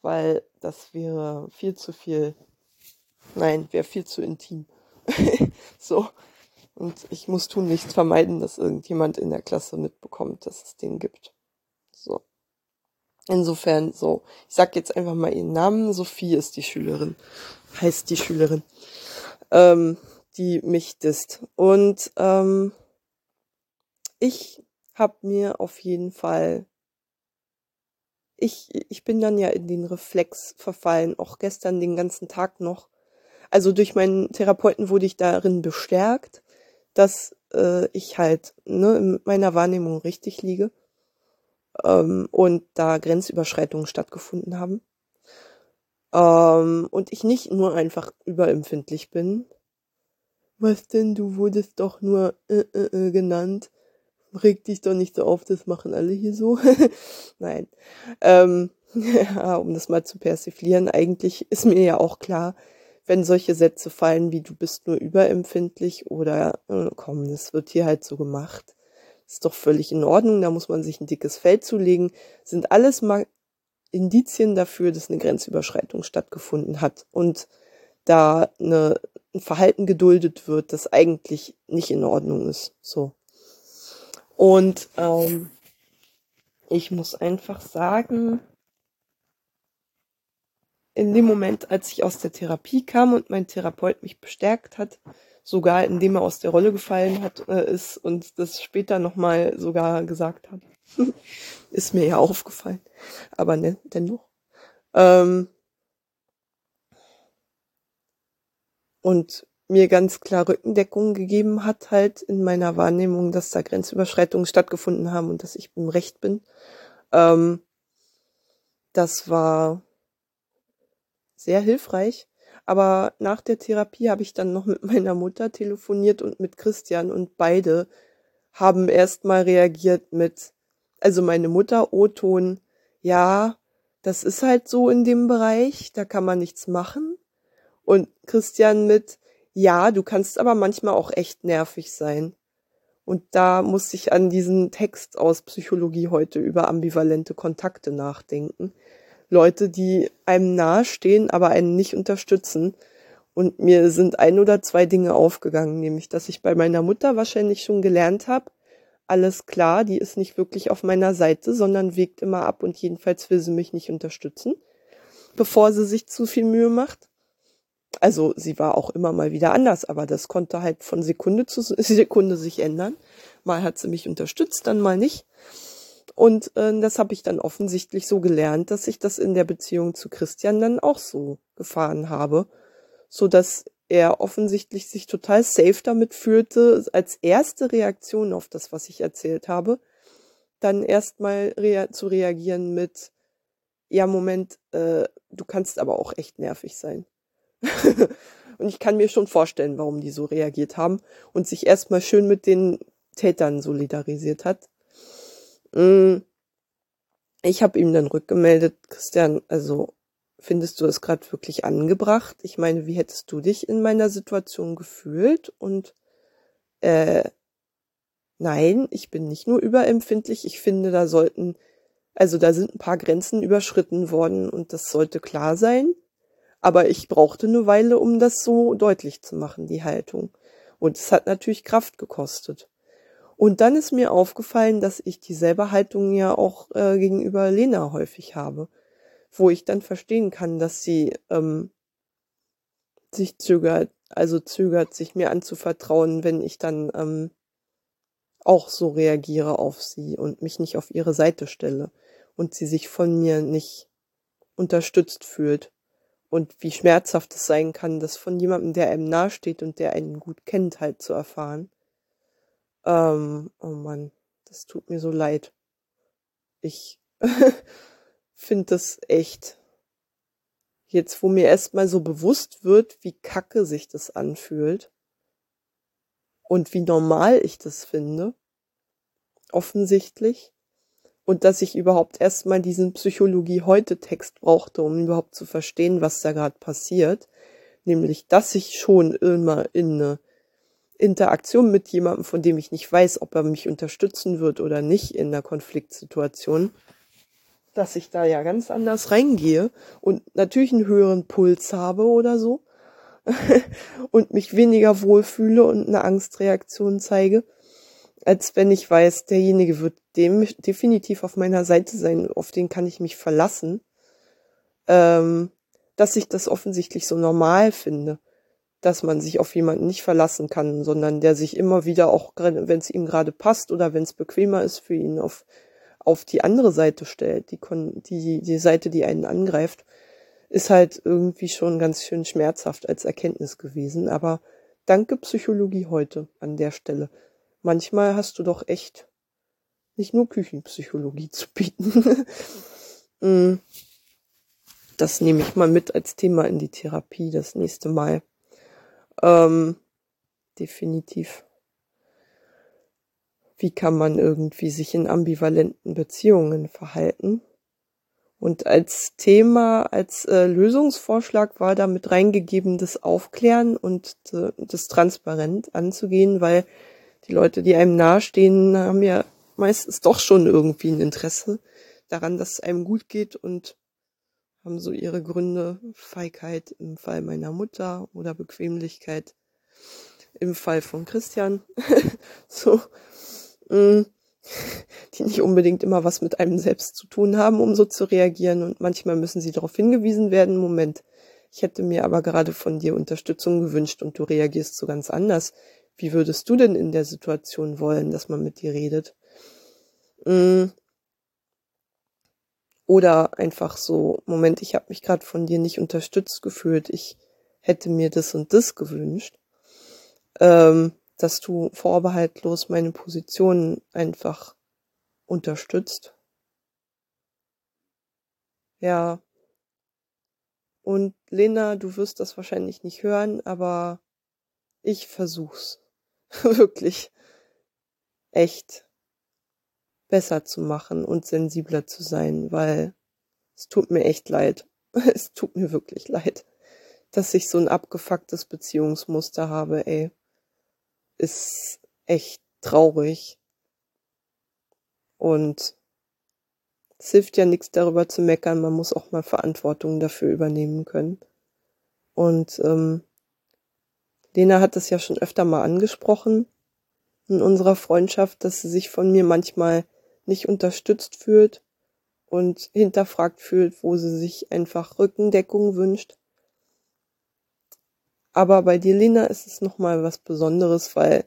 weil das wäre viel zu viel. Nein, wäre viel zu intim. so. Und ich muss tun nichts vermeiden, dass irgendjemand in der Klasse mitbekommt, dass es den gibt. So. Insofern, so. Ich sag jetzt einfach mal ihren Namen. Sophie ist die Schülerin. Heißt die Schülerin. Ähm, die mich disst. Und ähm, ich hab mir auf jeden Fall ich, ich bin dann ja in den Reflex verfallen, auch gestern den ganzen Tag noch. Also durch meinen Therapeuten wurde ich darin bestärkt, dass äh, ich halt ne, in meiner Wahrnehmung richtig liege ähm, und da Grenzüberschreitungen stattgefunden haben. Ähm, und ich nicht nur einfach überempfindlich bin. Was denn, du wurdest doch nur äh, äh, äh genannt reg dich doch nicht so auf, das machen alle hier so. Nein. Ähm, ja, um das mal zu persiflieren, eigentlich ist mir ja auch klar, wenn solche Sätze fallen wie du bist nur überempfindlich oder äh, komm, das wird hier halt so gemacht. Ist doch völlig in Ordnung, da muss man sich ein dickes Feld zulegen. Sind alles mal Indizien dafür, dass eine Grenzüberschreitung stattgefunden hat und da eine, ein Verhalten geduldet wird, das eigentlich nicht in Ordnung ist. So. Und ähm, ich muss einfach sagen, in dem Moment, als ich aus der Therapie kam und mein Therapeut mich bestärkt hat, sogar indem er aus der Rolle gefallen hat, äh, ist und das später nochmal sogar gesagt hat, ist mir ja aufgefallen, aber ne, dennoch. Ähm, und mir ganz klar Rückendeckung gegeben hat, halt in meiner Wahrnehmung, dass da Grenzüberschreitungen stattgefunden haben und dass ich im Recht bin. Ähm, das war sehr hilfreich. Aber nach der Therapie habe ich dann noch mit meiner Mutter telefoniert und mit Christian und beide haben erstmal reagiert mit, also meine Mutter O-Ton, ja, das ist halt so in dem Bereich, da kann man nichts machen. Und Christian mit, ja, du kannst aber manchmal auch echt nervig sein. Und da muss ich an diesen Text aus Psychologie heute über ambivalente Kontakte nachdenken. Leute, die einem nahestehen, aber einen nicht unterstützen. Und mir sind ein oder zwei Dinge aufgegangen, nämlich, dass ich bei meiner Mutter wahrscheinlich schon gelernt habe, alles klar, die ist nicht wirklich auf meiner Seite, sondern wägt immer ab und jedenfalls will sie mich nicht unterstützen, bevor sie sich zu viel Mühe macht. Also sie war auch immer mal wieder anders, aber das konnte halt von Sekunde zu Sekunde sich ändern. Mal hat sie mich unterstützt, dann mal nicht. Und äh, das habe ich dann offensichtlich so gelernt, dass ich das in der Beziehung zu Christian dann auch so gefahren habe, so dass er offensichtlich sich total safe damit fühlte, als erste Reaktion auf das, was ich erzählt habe, dann erstmal rea zu reagieren mit, ja, Moment, äh, du kannst aber auch echt nervig sein. und ich kann mir schon vorstellen, warum die so reagiert haben und sich erstmal schön mit den Tätern solidarisiert hat. Mm. Ich habe ihm dann rückgemeldet, Christian, also findest du es gerade wirklich angebracht? Ich meine, wie hättest du dich in meiner Situation gefühlt? Und äh, nein, ich bin nicht nur überempfindlich, ich finde, da sollten, also da sind ein paar Grenzen überschritten worden und das sollte klar sein. Aber ich brauchte eine Weile, um das so deutlich zu machen, die Haltung. Und es hat natürlich Kraft gekostet. Und dann ist mir aufgefallen, dass ich dieselbe Haltung ja auch äh, gegenüber Lena häufig habe, wo ich dann verstehen kann, dass sie ähm, sich zögert, also zögert, sich mir anzuvertrauen, wenn ich dann ähm, auch so reagiere auf sie und mich nicht auf ihre Seite stelle und sie sich von mir nicht unterstützt fühlt und wie schmerzhaft es sein kann, das von jemandem, der einem nahesteht und der einen gut kennt, halt zu erfahren. Ähm, oh Mann, das tut mir so leid. Ich finde das echt. Jetzt, wo mir erstmal so bewusst wird, wie kacke sich das anfühlt und wie normal ich das finde, offensichtlich, und dass ich überhaupt erstmal diesen Psychologie heute Text brauchte, um überhaupt zu verstehen, was da gerade passiert, nämlich dass ich schon immer in eine Interaktion mit jemandem, von dem ich nicht weiß, ob er mich unterstützen wird oder nicht in der Konfliktsituation, dass ich da ja ganz anders reingehe und natürlich einen höheren Puls habe oder so und mich weniger wohlfühle und eine Angstreaktion zeige als wenn ich weiß, derjenige wird dem definitiv auf meiner Seite sein, auf den kann ich mich verlassen, ähm, dass ich das offensichtlich so normal finde, dass man sich auf jemanden nicht verlassen kann, sondern der sich immer wieder auch, wenn es ihm gerade passt oder wenn es bequemer ist für ihn, auf, auf die andere Seite stellt, die, die, die Seite, die einen angreift, ist halt irgendwie schon ganz schön schmerzhaft als Erkenntnis gewesen. Aber danke Psychologie heute an der Stelle manchmal hast du doch echt nicht nur Küchenpsychologie zu bieten. Mm. das nehme ich mal mit als Thema in die Therapie das nächste Mal. Ähm, definitiv. Wie kann man irgendwie sich in ambivalenten Beziehungen verhalten? Und als Thema, als äh, Lösungsvorschlag war damit reingegeben, das Aufklären und äh, das transparent anzugehen, weil die Leute, die einem nahestehen, haben ja meistens doch schon irgendwie ein Interesse daran, dass es einem gut geht und haben so ihre Gründe, Feigheit im Fall meiner Mutter oder Bequemlichkeit im Fall von Christian, so, mm, die nicht unbedingt immer was mit einem selbst zu tun haben, um so zu reagieren und manchmal müssen sie darauf hingewiesen werden, Moment, ich hätte mir aber gerade von dir Unterstützung gewünscht und du reagierst so ganz anders. Wie würdest du denn in der Situation wollen, dass man mit dir redet? Mm. Oder einfach so, Moment, ich habe mich gerade von dir nicht unterstützt gefühlt, ich hätte mir das und das gewünscht, ähm, dass du vorbehaltlos meine Position einfach unterstützt. Ja, Und Lena, du wirst das wahrscheinlich nicht hören, aber ich versuch's. Wirklich. Echt besser zu machen und sensibler zu sein, weil es tut mir echt leid. Es tut mir wirklich leid, dass ich so ein abgefucktes Beziehungsmuster habe, ey. Ist echt traurig. Und es hilft ja nichts darüber zu meckern, man muss auch mal Verantwortung dafür übernehmen können. Und ähm, Lena hat das ja schon öfter mal angesprochen in unserer Freundschaft, dass sie sich von mir manchmal nicht unterstützt fühlt und hinterfragt fühlt, wo sie sich einfach Rückendeckung wünscht. Aber bei dir, Lena, ist es nochmal was Besonderes, weil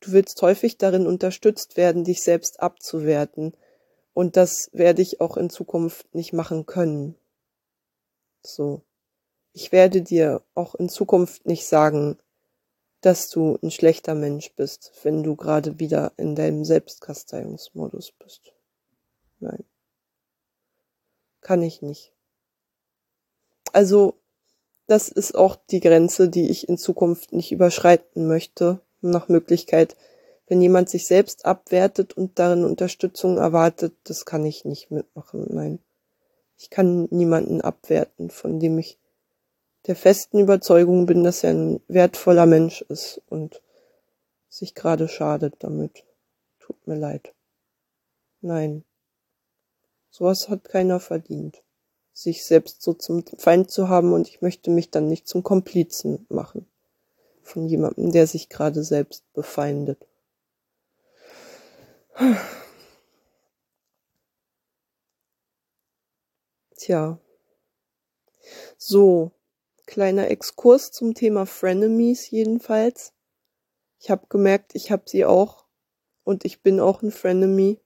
du willst häufig darin unterstützt werden, dich selbst abzuwerten und das werde ich auch in Zukunft nicht machen können. So. Ich werde dir auch in Zukunft nicht sagen, dass du ein schlechter Mensch bist, wenn du gerade wieder in deinem Selbstkasteiungsmodus bist. Nein. Kann ich nicht. Also, das ist auch die Grenze, die ich in Zukunft nicht überschreiten möchte, nach Möglichkeit wenn jemand sich selbst abwertet und darin Unterstützung erwartet, das kann ich nicht mitmachen. Nein. Ich kann niemanden abwerten, von dem ich der festen Überzeugung bin, dass er ein wertvoller Mensch ist und sich gerade schadet damit. Tut mir leid. Nein. Sowas hat keiner verdient. Sich selbst so zum Feind zu haben und ich möchte mich dann nicht zum Komplizen machen. Von jemandem, der sich gerade selbst befeindet. Tja. So, kleiner Exkurs zum Thema Frenemies jedenfalls. Ich habe gemerkt, ich habe sie auch und ich bin auch ein Frenemy.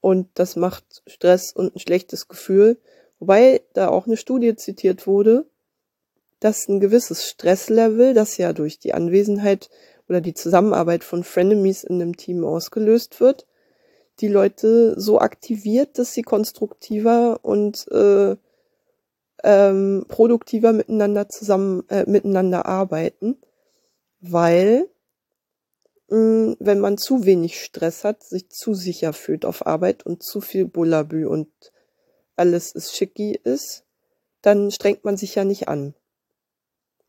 Und das macht Stress und ein schlechtes Gefühl. Wobei da auch eine Studie zitiert wurde, dass ein gewisses Stresslevel, das ja durch die Anwesenheit oder die Zusammenarbeit von Frenemies in einem Team ausgelöst wird, die Leute so aktiviert, dass sie konstruktiver und äh, ähm, produktiver miteinander zusammen äh, miteinander arbeiten, weil mh, mm, wenn man zu wenig Stress hat, sich zu sicher fühlt auf Arbeit und zu viel Bullabü und alles ist schicki ist, dann strengt man sich ja nicht an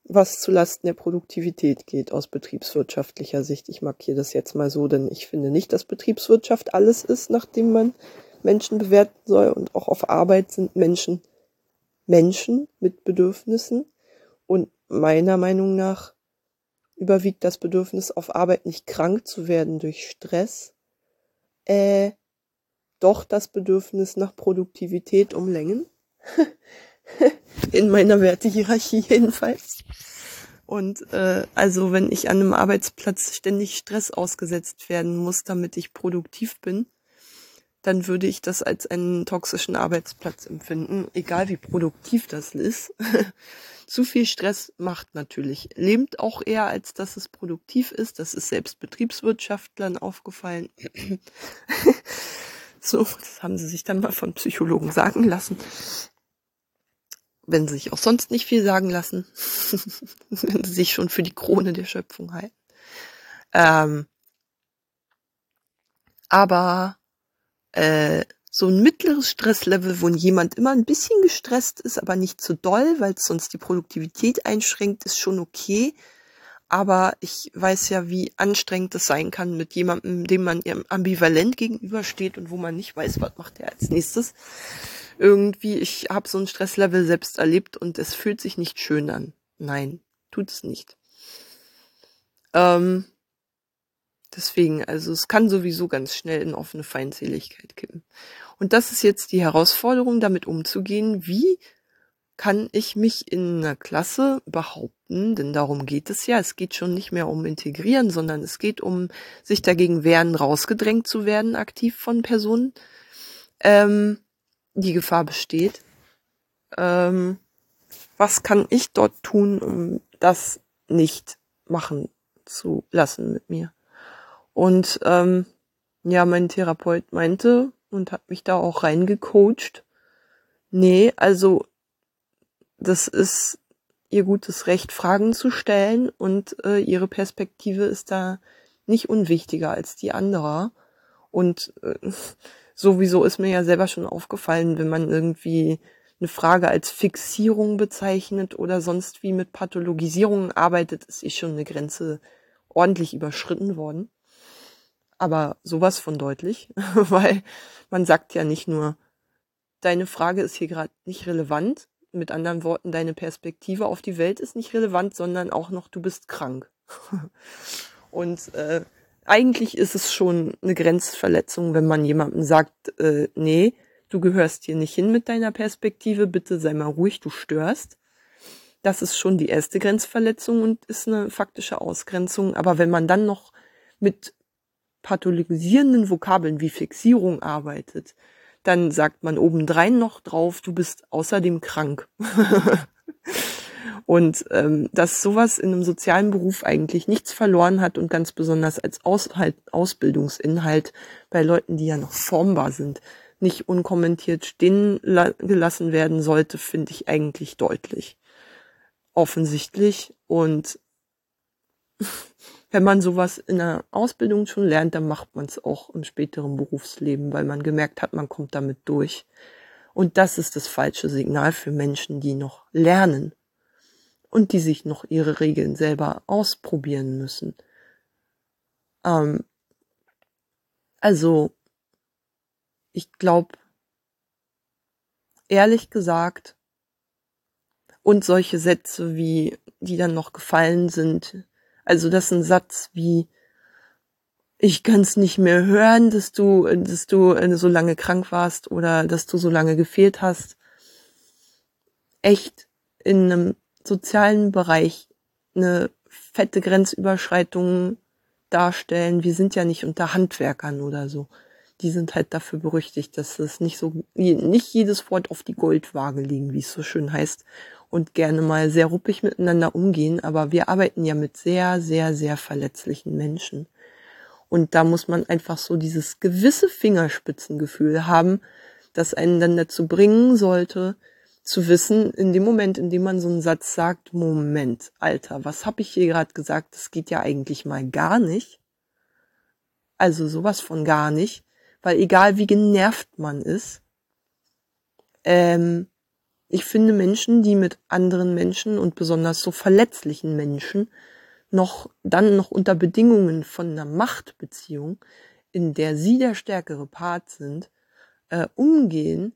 was zulasten der Produktivität geht aus betriebswirtschaftlicher Sicht. Ich markiere das jetzt mal so, denn ich finde nicht, dass Betriebswirtschaft alles ist, nachdem man Menschen bewerten soll. Und auch auf Arbeit sind Menschen Menschen mit Bedürfnissen. Und meiner Meinung nach überwiegt das Bedürfnis auf Arbeit nicht krank zu werden durch Stress, äh, doch das Bedürfnis nach Produktivität um Längen. in meiner Wertehierarchie jedenfalls. Und äh, also wenn ich an einem Arbeitsplatz ständig Stress ausgesetzt werden muss, damit ich produktiv bin, dann würde ich das als einen toxischen Arbeitsplatz empfinden, egal wie produktiv das ist. Zu viel Stress macht natürlich, lebt auch eher, als dass es produktiv ist. Das ist selbst Betriebswirtschaftlern aufgefallen. so, das haben sie sich dann mal von Psychologen sagen lassen wenn sie sich auch sonst nicht viel sagen lassen, wenn sie sich schon für die Krone der Schöpfung halten. Ähm, aber äh, so ein mittleres Stresslevel, wo jemand immer ein bisschen gestresst ist, aber nicht zu doll, weil es sonst die Produktivität einschränkt, ist schon okay. Aber ich weiß ja, wie anstrengend es sein kann mit jemandem, dem man ambivalent gegenübersteht und wo man nicht weiß, was macht er als nächstes irgendwie, ich habe so ein Stresslevel selbst erlebt und es fühlt sich nicht schön an. Nein, tut es nicht. Ähm, deswegen, also es kann sowieso ganz schnell in offene Feindseligkeit kippen. Und das ist jetzt die Herausforderung, damit umzugehen. Wie kann ich mich in einer Klasse behaupten? Denn darum geht es ja. Es geht schon nicht mehr um integrieren, sondern es geht um sich dagegen wehren, rausgedrängt zu werden, aktiv von Personen. Ähm, die Gefahr besteht. Ähm, was kann ich dort tun, um das nicht machen zu lassen mit mir? Und ähm, ja, mein Therapeut meinte und hat mich da auch reingecoacht. Nee, also das ist ihr gutes Recht, Fragen zu stellen und äh, ihre Perspektive ist da nicht unwichtiger als die anderer. Und äh, sowieso ist mir ja selber schon aufgefallen, wenn man irgendwie eine Frage als Fixierung bezeichnet oder sonst wie mit Pathologisierungen arbeitet, ist eh schon eine Grenze ordentlich überschritten worden. Aber sowas von deutlich, weil man sagt ja nicht nur, deine Frage ist hier gerade nicht relevant, mit anderen Worten, deine Perspektive auf die Welt ist nicht relevant, sondern auch noch, du bist krank. Und äh, eigentlich ist es schon eine Grenzverletzung, wenn man jemandem sagt, äh, nee, du gehörst hier nicht hin mit deiner Perspektive, bitte sei mal ruhig, du störst. Das ist schon die erste Grenzverletzung und ist eine faktische Ausgrenzung. Aber wenn man dann noch mit pathologisierenden Vokabeln wie Fixierung arbeitet, dann sagt man obendrein noch drauf, du bist außerdem krank. und ähm, dass sowas in einem sozialen Beruf eigentlich nichts verloren hat und ganz besonders als Aushalt, Ausbildungsinhalt bei Leuten, die ja noch formbar sind, nicht unkommentiert stehen gelassen werden sollte, finde ich eigentlich deutlich. Offensichtlich. Und wenn man sowas in der Ausbildung schon lernt, dann macht man es auch im späteren Berufsleben, weil man gemerkt hat, man kommt damit durch. Und das ist das falsche Signal für Menschen, die noch lernen und die sich noch ihre Regeln selber ausprobieren müssen. Ähm, also, ich glaube, ehrlich gesagt, und solche Sätze wie, die dann noch gefallen sind, also das ist ein Satz wie, ich kann's nicht mehr hören, dass du, dass du äh, so lange krank warst oder dass du so lange gefehlt hast. Echt in einem sozialen Bereich eine fette Grenzüberschreitung darstellen. Wir sind ja nicht unter Handwerkern oder so. Die sind halt dafür berüchtigt, dass es nicht so, nicht jedes Wort auf die Goldwaage liegen, wie es so schön heißt und gerne mal sehr ruppig miteinander umgehen, aber wir arbeiten ja mit sehr, sehr, sehr verletzlichen Menschen. Und da muss man einfach so dieses gewisse Fingerspitzengefühl haben, das einen dann dazu bringen sollte, zu wissen, in dem Moment, in dem man so einen Satz sagt, Moment, Alter, was habe ich hier gerade gesagt? Das geht ja eigentlich mal gar nicht. Also sowas von gar nicht, weil egal wie genervt man ist, ähm, ich finde Menschen, die mit anderen Menschen und besonders so verletzlichen Menschen noch dann noch unter Bedingungen von einer Machtbeziehung, in der sie der stärkere Part sind, äh, umgehen,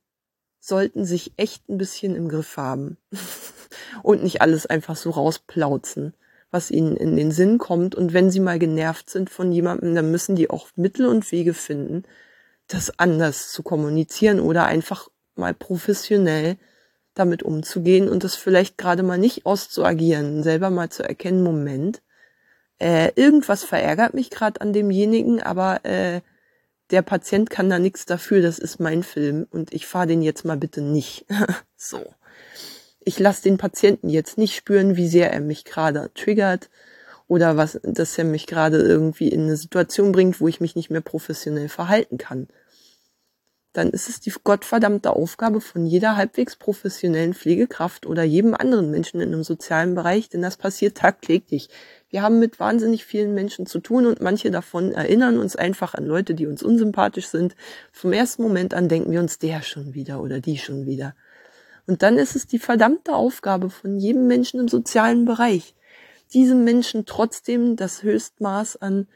sollten sich echt ein bisschen im Griff haben und nicht alles einfach so rausplauzen, was ihnen in den Sinn kommt. Und wenn sie mal genervt sind von jemandem, dann müssen die auch Mittel und Wege finden, das anders zu kommunizieren oder einfach mal professionell damit umzugehen und das vielleicht gerade mal nicht auszuagieren, selber mal zu erkennen, Moment, äh, irgendwas verärgert mich gerade an demjenigen, aber äh, der Patient kann da nichts dafür, das ist mein Film und ich fahre den jetzt mal bitte nicht. so. Ich lasse den Patienten jetzt nicht spüren, wie sehr er mich gerade triggert oder was, dass er mich gerade irgendwie in eine Situation bringt, wo ich mich nicht mehr professionell verhalten kann dann ist es die gottverdammte Aufgabe von jeder halbwegs professionellen Pflegekraft oder jedem anderen Menschen in einem sozialen Bereich, denn das passiert tagtäglich. Wir haben mit wahnsinnig vielen Menschen zu tun und manche davon erinnern uns einfach an Leute, die uns unsympathisch sind. Vom ersten Moment an denken wir uns der schon wieder oder die schon wieder. Und dann ist es die verdammte Aufgabe von jedem Menschen im sozialen Bereich, diesem Menschen trotzdem das Höchstmaß an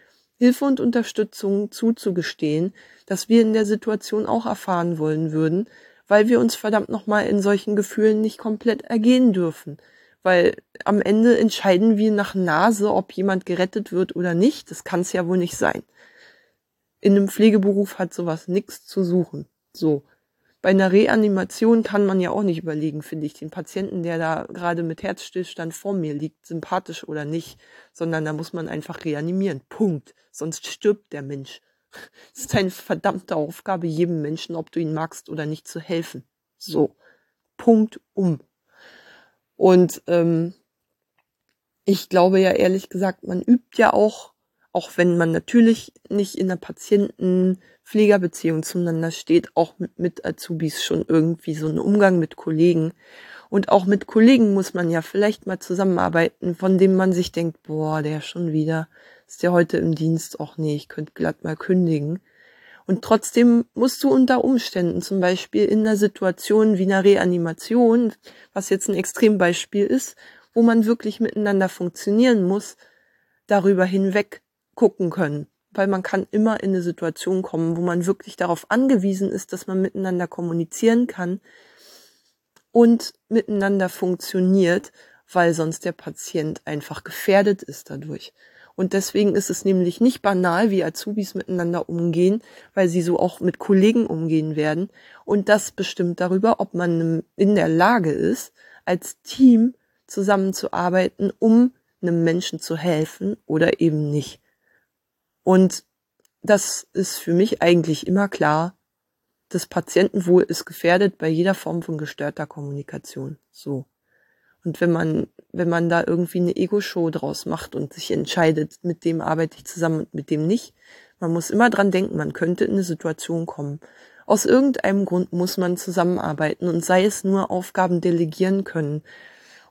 Hilfe und Unterstützung zuzugestehen, dass wir in der Situation auch erfahren wollen würden, weil wir uns verdammt nochmal in solchen Gefühlen nicht komplett ergehen dürfen. Weil am Ende entscheiden wir nach Nase, ob jemand gerettet wird oder nicht. Das kann es ja wohl nicht sein. In einem Pflegeberuf hat sowas nichts zu suchen. So. Bei einer Reanimation kann man ja auch nicht überlegen, finde ich, den Patienten, der da gerade mit Herzstillstand vor mir liegt, sympathisch oder nicht, sondern da muss man einfach reanimieren. Punkt. Sonst stirbt der Mensch. Es ist eine verdammte Aufgabe, jedem Menschen, ob du ihn magst oder nicht, zu helfen. So. Punkt um. Und ähm, ich glaube ja ehrlich gesagt, man übt ja auch auch wenn man natürlich nicht in einer Patienten-Pflegerbeziehung zueinander steht, auch mit, Azubis schon irgendwie so einen Umgang mit Kollegen. Und auch mit Kollegen muss man ja vielleicht mal zusammenarbeiten, von dem man sich denkt, boah, der schon wieder, ist der heute im Dienst? Och nee, ich könnte glatt mal kündigen. Und trotzdem musst du unter Umständen, zum Beispiel in einer Situation wie einer Reanimation, was jetzt ein Extrembeispiel ist, wo man wirklich miteinander funktionieren muss, darüber hinweg gucken können. Weil man kann immer in eine Situation kommen, wo man wirklich darauf angewiesen ist, dass man miteinander kommunizieren kann und miteinander funktioniert, weil sonst der Patient einfach gefährdet ist dadurch. Und deswegen ist es nämlich nicht banal, wie Azubis miteinander umgehen, weil sie so auch mit Kollegen umgehen werden. Und das bestimmt darüber, ob man in der Lage ist, als Team zusammenzuarbeiten, um einem Menschen zu helfen oder eben nicht. Und das ist für mich eigentlich immer klar. Das Patientenwohl ist gefährdet bei jeder Form von gestörter Kommunikation. So. Und wenn man, wenn man da irgendwie eine Ego-Show draus macht und sich entscheidet, mit dem arbeite ich zusammen und mit dem nicht, man muss immer dran denken, man könnte in eine Situation kommen. Aus irgendeinem Grund muss man zusammenarbeiten und sei es nur Aufgaben delegieren können.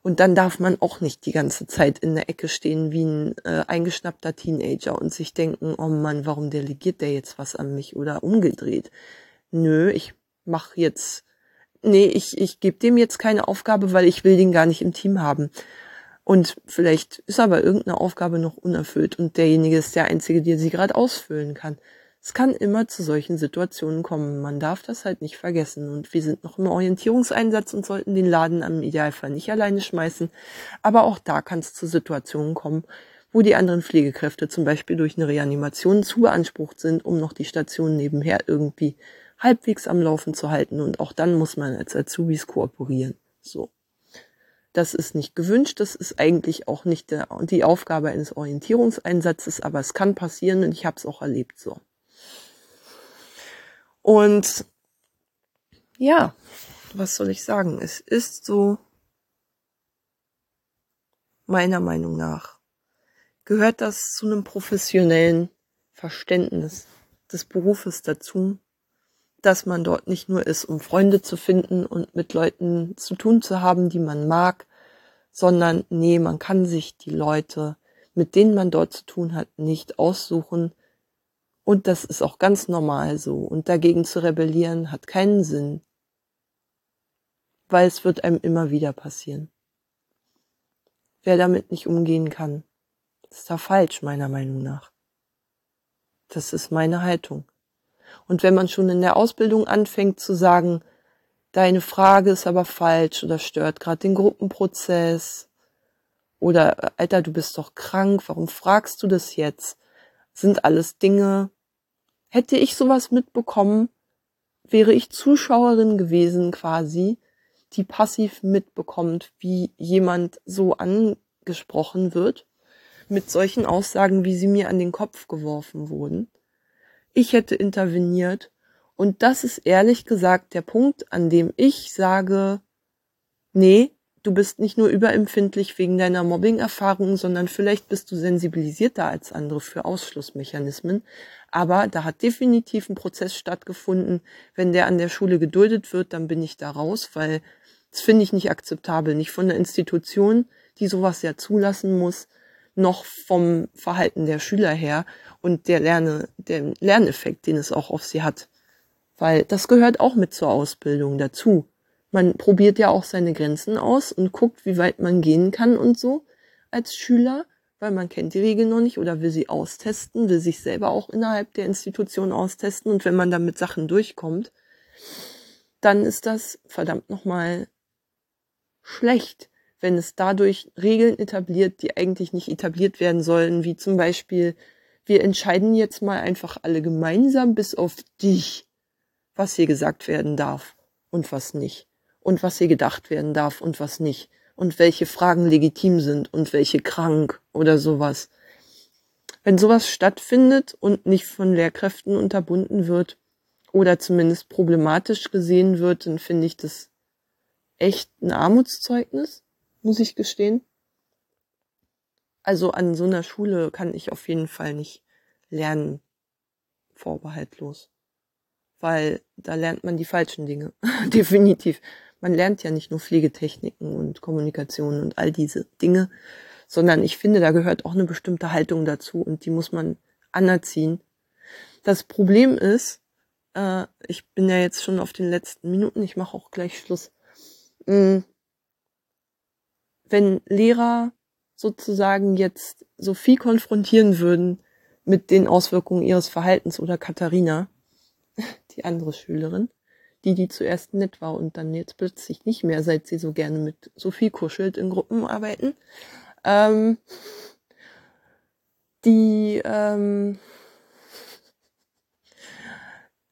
Und dann darf man auch nicht die ganze Zeit in der Ecke stehen wie ein äh, eingeschnappter Teenager und sich denken, oh Mann, warum delegiert der jetzt was an mich oder umgedreht? Nö, ich mach jetzt nee, ich, ich gebe dem jetzt keine Aufgabe, weil ich will den gar nicht im Team haben. Und vielleicht ist aber irgendeine Aufgabe noch unerfüllt und derjenige ist der Einzige, der sie gerade ausfüllen kann. Es kann immer zu solchen Situationen kommen. Man darf das halt nicht vergessen. Und wir sind noch im Orientierungseinsatz und sollten den Laden am Idealfall nicht alleine schmeißen. Aber auch da kann es zu Situationen kommen, wo die anderen Pflegekräfte zum Beispiel durch eine Reanimation zu beansprucht sind, um noch die Station nebenher irgendwie halbwegs am Laufen zu halten und auch dann muss man als Azubis kooperieren. So. Das ist nicht gewünscht, das ist eigentlich auch nicht der, die Aufgabe eines Orientierungseinsatzes, aber es kann passieren und ich habe es auch erlebt so. Und ja, was soll ich sagen? Es ist so, meiner Meinung nach, gehört das zu einem professionellen Verständnis des Berufes dazu, dass man dort nicht nur ist, um Freunde zu finden und mit Leuten zu tun zu haben, die man mag, sondern nee, man kann sich die Leute, mit denen man dort zu tun hat, nicht aussuchen. Und das ist auch ganz normal so. Und dagegen zu rebellieren hat keinen Sinn, weil es wird einem immer wieder passieren. Wer damit nicht umgehen kann, ist da falsch, meiner Meinung nach. Das ist meine Haltung. Und wenn man schon in der Ausbildung anfängt zu sagen, deine Frage ist aber falsch oder stört gerade den Gruppenprozess oder Alter, du bist doch krank, warum fragst du das jetzt? Sind alles Dinge. Hätte ich sowas mitbekommen, wäre ich Zuschauerin gewesen quasi, die passiv mitbekommt, wie jemand so angesprochen wird, mit solchen Aussagen, wie sie mir an den Kopf geworfen wurden ich hätte interveniert. Und das ist ehrlich gesagt der Punkt, an dem ich sage, nee, du bist nicht nur überempfindlich wegen deiner Mobbing-Erfahrung, sondern vielleicht bist du sensibilisierter als andere für Ausschlussmechanismen. Aber da hat definitiv ein Prozess stattgefunden. Wenn der an der Schule geduldet wird, dann bin ich da raus, weil das finde ich nicht akzeptabel. Nicht von der Institution, die sowas ja zulassen muss, noch vom Verhalten der Schüler her und der Lerne, der Lerneffekt, den es auch auf sie hat. Weil das gehört auch mit zur Ausbildung dazu. Man probiert ja auch seine Grenzen aus und guckt, wie weit man gehen kann und so als Schüler, weil man kennt die Regeln noch nicht oder will sie austesten, will sich selber auch innerhalb der Institution austesten und wenn man dann mit Sachen durchkommt, dann ist das verdammt nochmal schlecht wenn es dadurch Regeln etabliert, die eigentlich nicht etabliert werden sollen, wie zum Beispiel, wir entscheiden jetzt mal einfach alle gemeinsam bis auf dich, was hier gesagt werden darf und was nicht. Und was hier gedacht werden darf und was nicht. Und welche Fragen legitim sind und welche krank oder sowas. Wenn sowas stattfindet und nicht von Lehrkräften unterbunden wird oder zumindest problematisch gesehen wird, dann finde ich das echt ein Armutszeugnis muss ich gestehen. Also an so einer Schule kann ich auf jeden Fall nicht lernen, vorbehaltlos. Weil da lernt man die falschen Dinge. Definitiv. Man lernt ja nicht nur Pflegetechniken und Kommunikation und all diese Dinge, sondern ich finde, da gehört auch eine bestimmte Haltung dazu und die muss man anerziehen. Das Problem ist, äh, ich bin ja jetzt schon auf den letzten Minuten, ich mache auch gleich Schluss. Mm, wenn Lehrer sozusagen jetzt Sophie konfrontieren würden mit den Auswirkungen ihres Verhaltens oder Katharina, die andere Schülerin, die, die zuerst nett war und dann jetzt plötzlich nicht mehr, seit sie so gerne mit Sophie kuschelt in Gruppen arbeiten, ähm, die, ähm,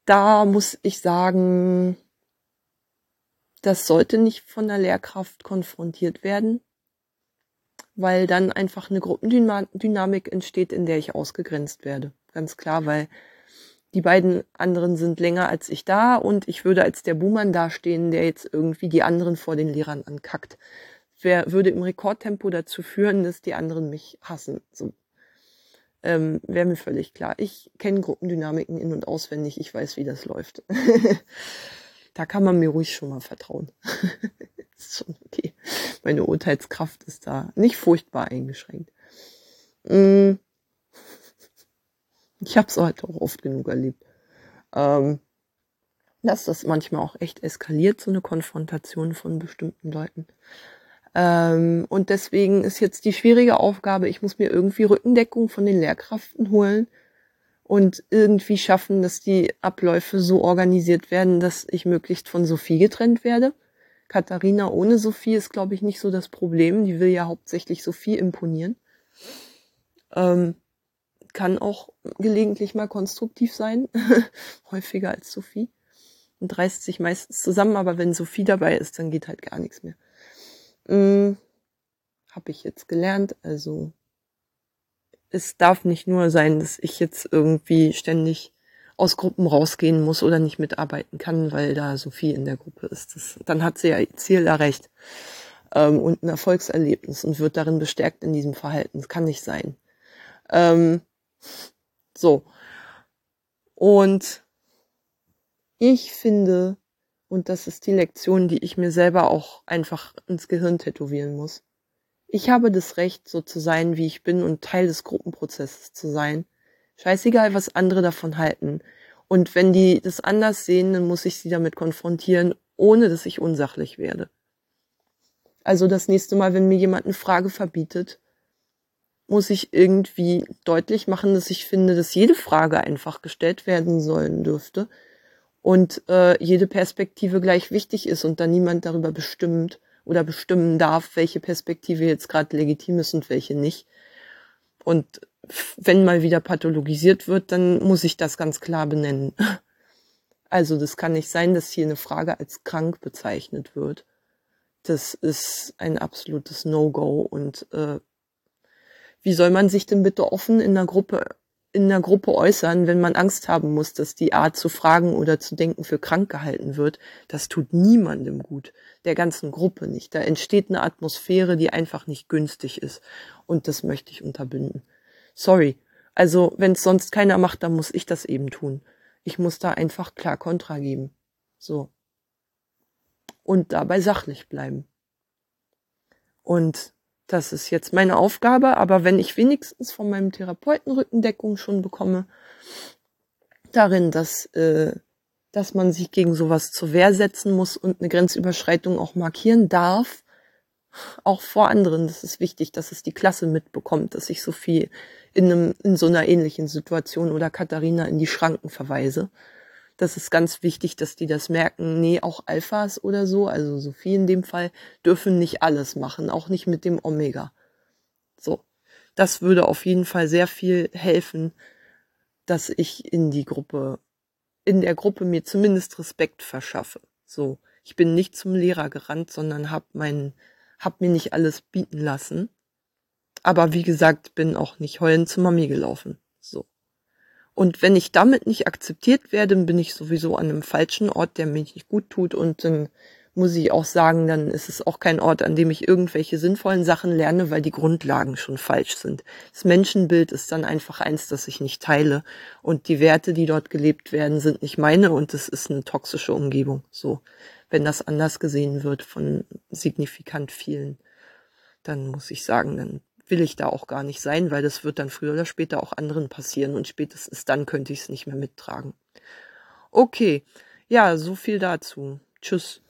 da muss ich sagen, das sollte nicht von der Lehrkraft konfrontiert werden, weil dann einfach eine Gruppendynamik entsteht, in der ich ausgegrenzt werde. Ganz klar, weil die beiden anderen sind länger als ich da und ich würde als der Buhmann dastehen, der jetzt irgendwie die anderen vor den Lehrern ankackt. Wer würde im Rekordtempo dazu führen, dass die anderen mich hassen. So. Ähm, Wäre mir völlig klar. Ich kenne Gruppendynamiken in- und auswendig, ich weiß, wie das läuft. da kann man mir ruhig schon mal vertrauen. ist schon okay. Meine Urteilskraft ist da nicht furchtbar eingeschränkt. Mm. Ich habe es halt auch oft genug erlebt. Ähm, dass das manchmal auch echt eskaliert, so eine Konfrontation von bestimmten Leuten. Ähm, und deswegen ist jetzt die schwierige Aufgabe, ich muss mir irgendwie Rückendeckung von den Lehrkräften holen und irgendwie schaffen, dass die Abläufe so organisiert werden, dass ich möglichst von Sophie getrennt werde. Katharina ohne Sophie ist, glaube ich, nicht so das Problem. Die will ja hauptsächlich Sophie imponieren. Ähm, kann auch gelegentlich mal konstruktiv sein, häufiger als Sophie. Und reißt sich meistens zusammen, aber wenn Sophie dabei ist, dann geht halt gar nichts mehr. Hm, Habe ich jetzt gelernt. Also es darf nicht nur sein, dass ich jetzt irgendwie ständig aus Gruppen rausgehen muss oder nicht mitarbeiten kann, weil da Sophie in der Gruppe ist. Das, dann hat sie ja ihr Ziel erreicht ähm, und ein Erfolgserlebnis und wird darin bestärkt in diesem Verhalten. Das kann nicht sein. Ähm, so. Und ich finde, und das ist die Lektion, die ich mir selber auch einfach ins Gehirn tätowieren muss. Ich habe das Recht, so zu sein, wie ich bin und Teil des Gruppenprozesses zu sein. Scheißegal, was andere davon halten. Und wenn die das anders sehen, dann muss ich sie damit konfrontieren, ohne dass ich unsachlich werde. Also das nächste Mal, wenn mir jemand eine Frage verbietet, muss ich irgendwie deutlich machen, dass ich finde, dass jede Frage einfach gestellt werden sollen dürfte und äh, jede Perspektive gleich wichtig ist und dann niemand darüber bestimmt oder bestimmen darf, welche Perspektive jetzt gerade legitim ist und welche nicht. Und wenn mal wieder pathologisiert wird, dann muss ich das ganz klar benennen. Also das kann nicht sein, dass hier eine Frage als krank bezeichnet wird. Das ist ein absolutes No-Go. Und äh, wie soll man sich denn bitte offen in einer Gruppe in der Gruppe äußern, wenn man Angst haben muss, dass die Art zu fragen oder zu denken für krank gehalten wird, das tut niemandem gut, der ganzen Gruppe nicht. Da entsteht eine Atmosphäre, die einfach nicht günstig ist. Und das möchte ich unterbinden. Sorry. Also, wenn es sonst keiner macht, dann muss ich das eben tun. Ich muss da einfach klar Kontra geben. So. Und dabei sachlich bleiben. Und das ist jetzt meine Aufgabe, aber wenn ich wenigstens von meinem Therapeuten Rückendeckung schon bekomme, darin, dass, äh, dass man sich gegen sowas zur Wehr setzen muss und eine Grenzüberschreitung auch markieren darf, auch vor anderen. Das ist wichtig, dass es die Klasse mitbekommt, dass ich Sophie in, einem, in so einer ähnlichen Situation oder Katharina in die Schranken verweise. Das ist ganz wichtig, dass die das merken. Nee, auch Alphas oder so, also Sophie in dem Fall, dürfen nicht alles machen, auch nicht mit dem Omega. So. Das würde auf jeden Fall sehr viel helfen, dass ich in die Gruppe, in der Gruppe mir zumindest Respekt verschaffe. So. Ich bin nicht zum Lehrer gerannt, sondern hab meinen, hab mir nicht alles bieten lassen. Aber wie gesagt, bin auch nicht heulend zu Mami gelaufen. Und wenn ich damit nicht akzeptiert werde, bin ich sowieso an einem falschen Ort, der mir nicht gut tut und dann muss ich auch sagen, dann ist es auch kein Ort, an dem ich irgendwelche sinnvollen Sachen lerne, weil die Grundlagen schon falsch sind. Das Menschenbild ist dann einfach eins, das ich nicht teile. Und die Werte, die dort gelebt werden, sind nicht meine und es ist eine toxische Umgebung. So, wenn das anders gesehen wird von signifikant vielen, dann muss ich sagen, dann will ich da auch gar nicht sein, weil das wird dann früher oder später auch anderen passieren und spätestens dann könnte ich es nicht mehr mittragen. Okay, ja, so viel dazu. Tschüss.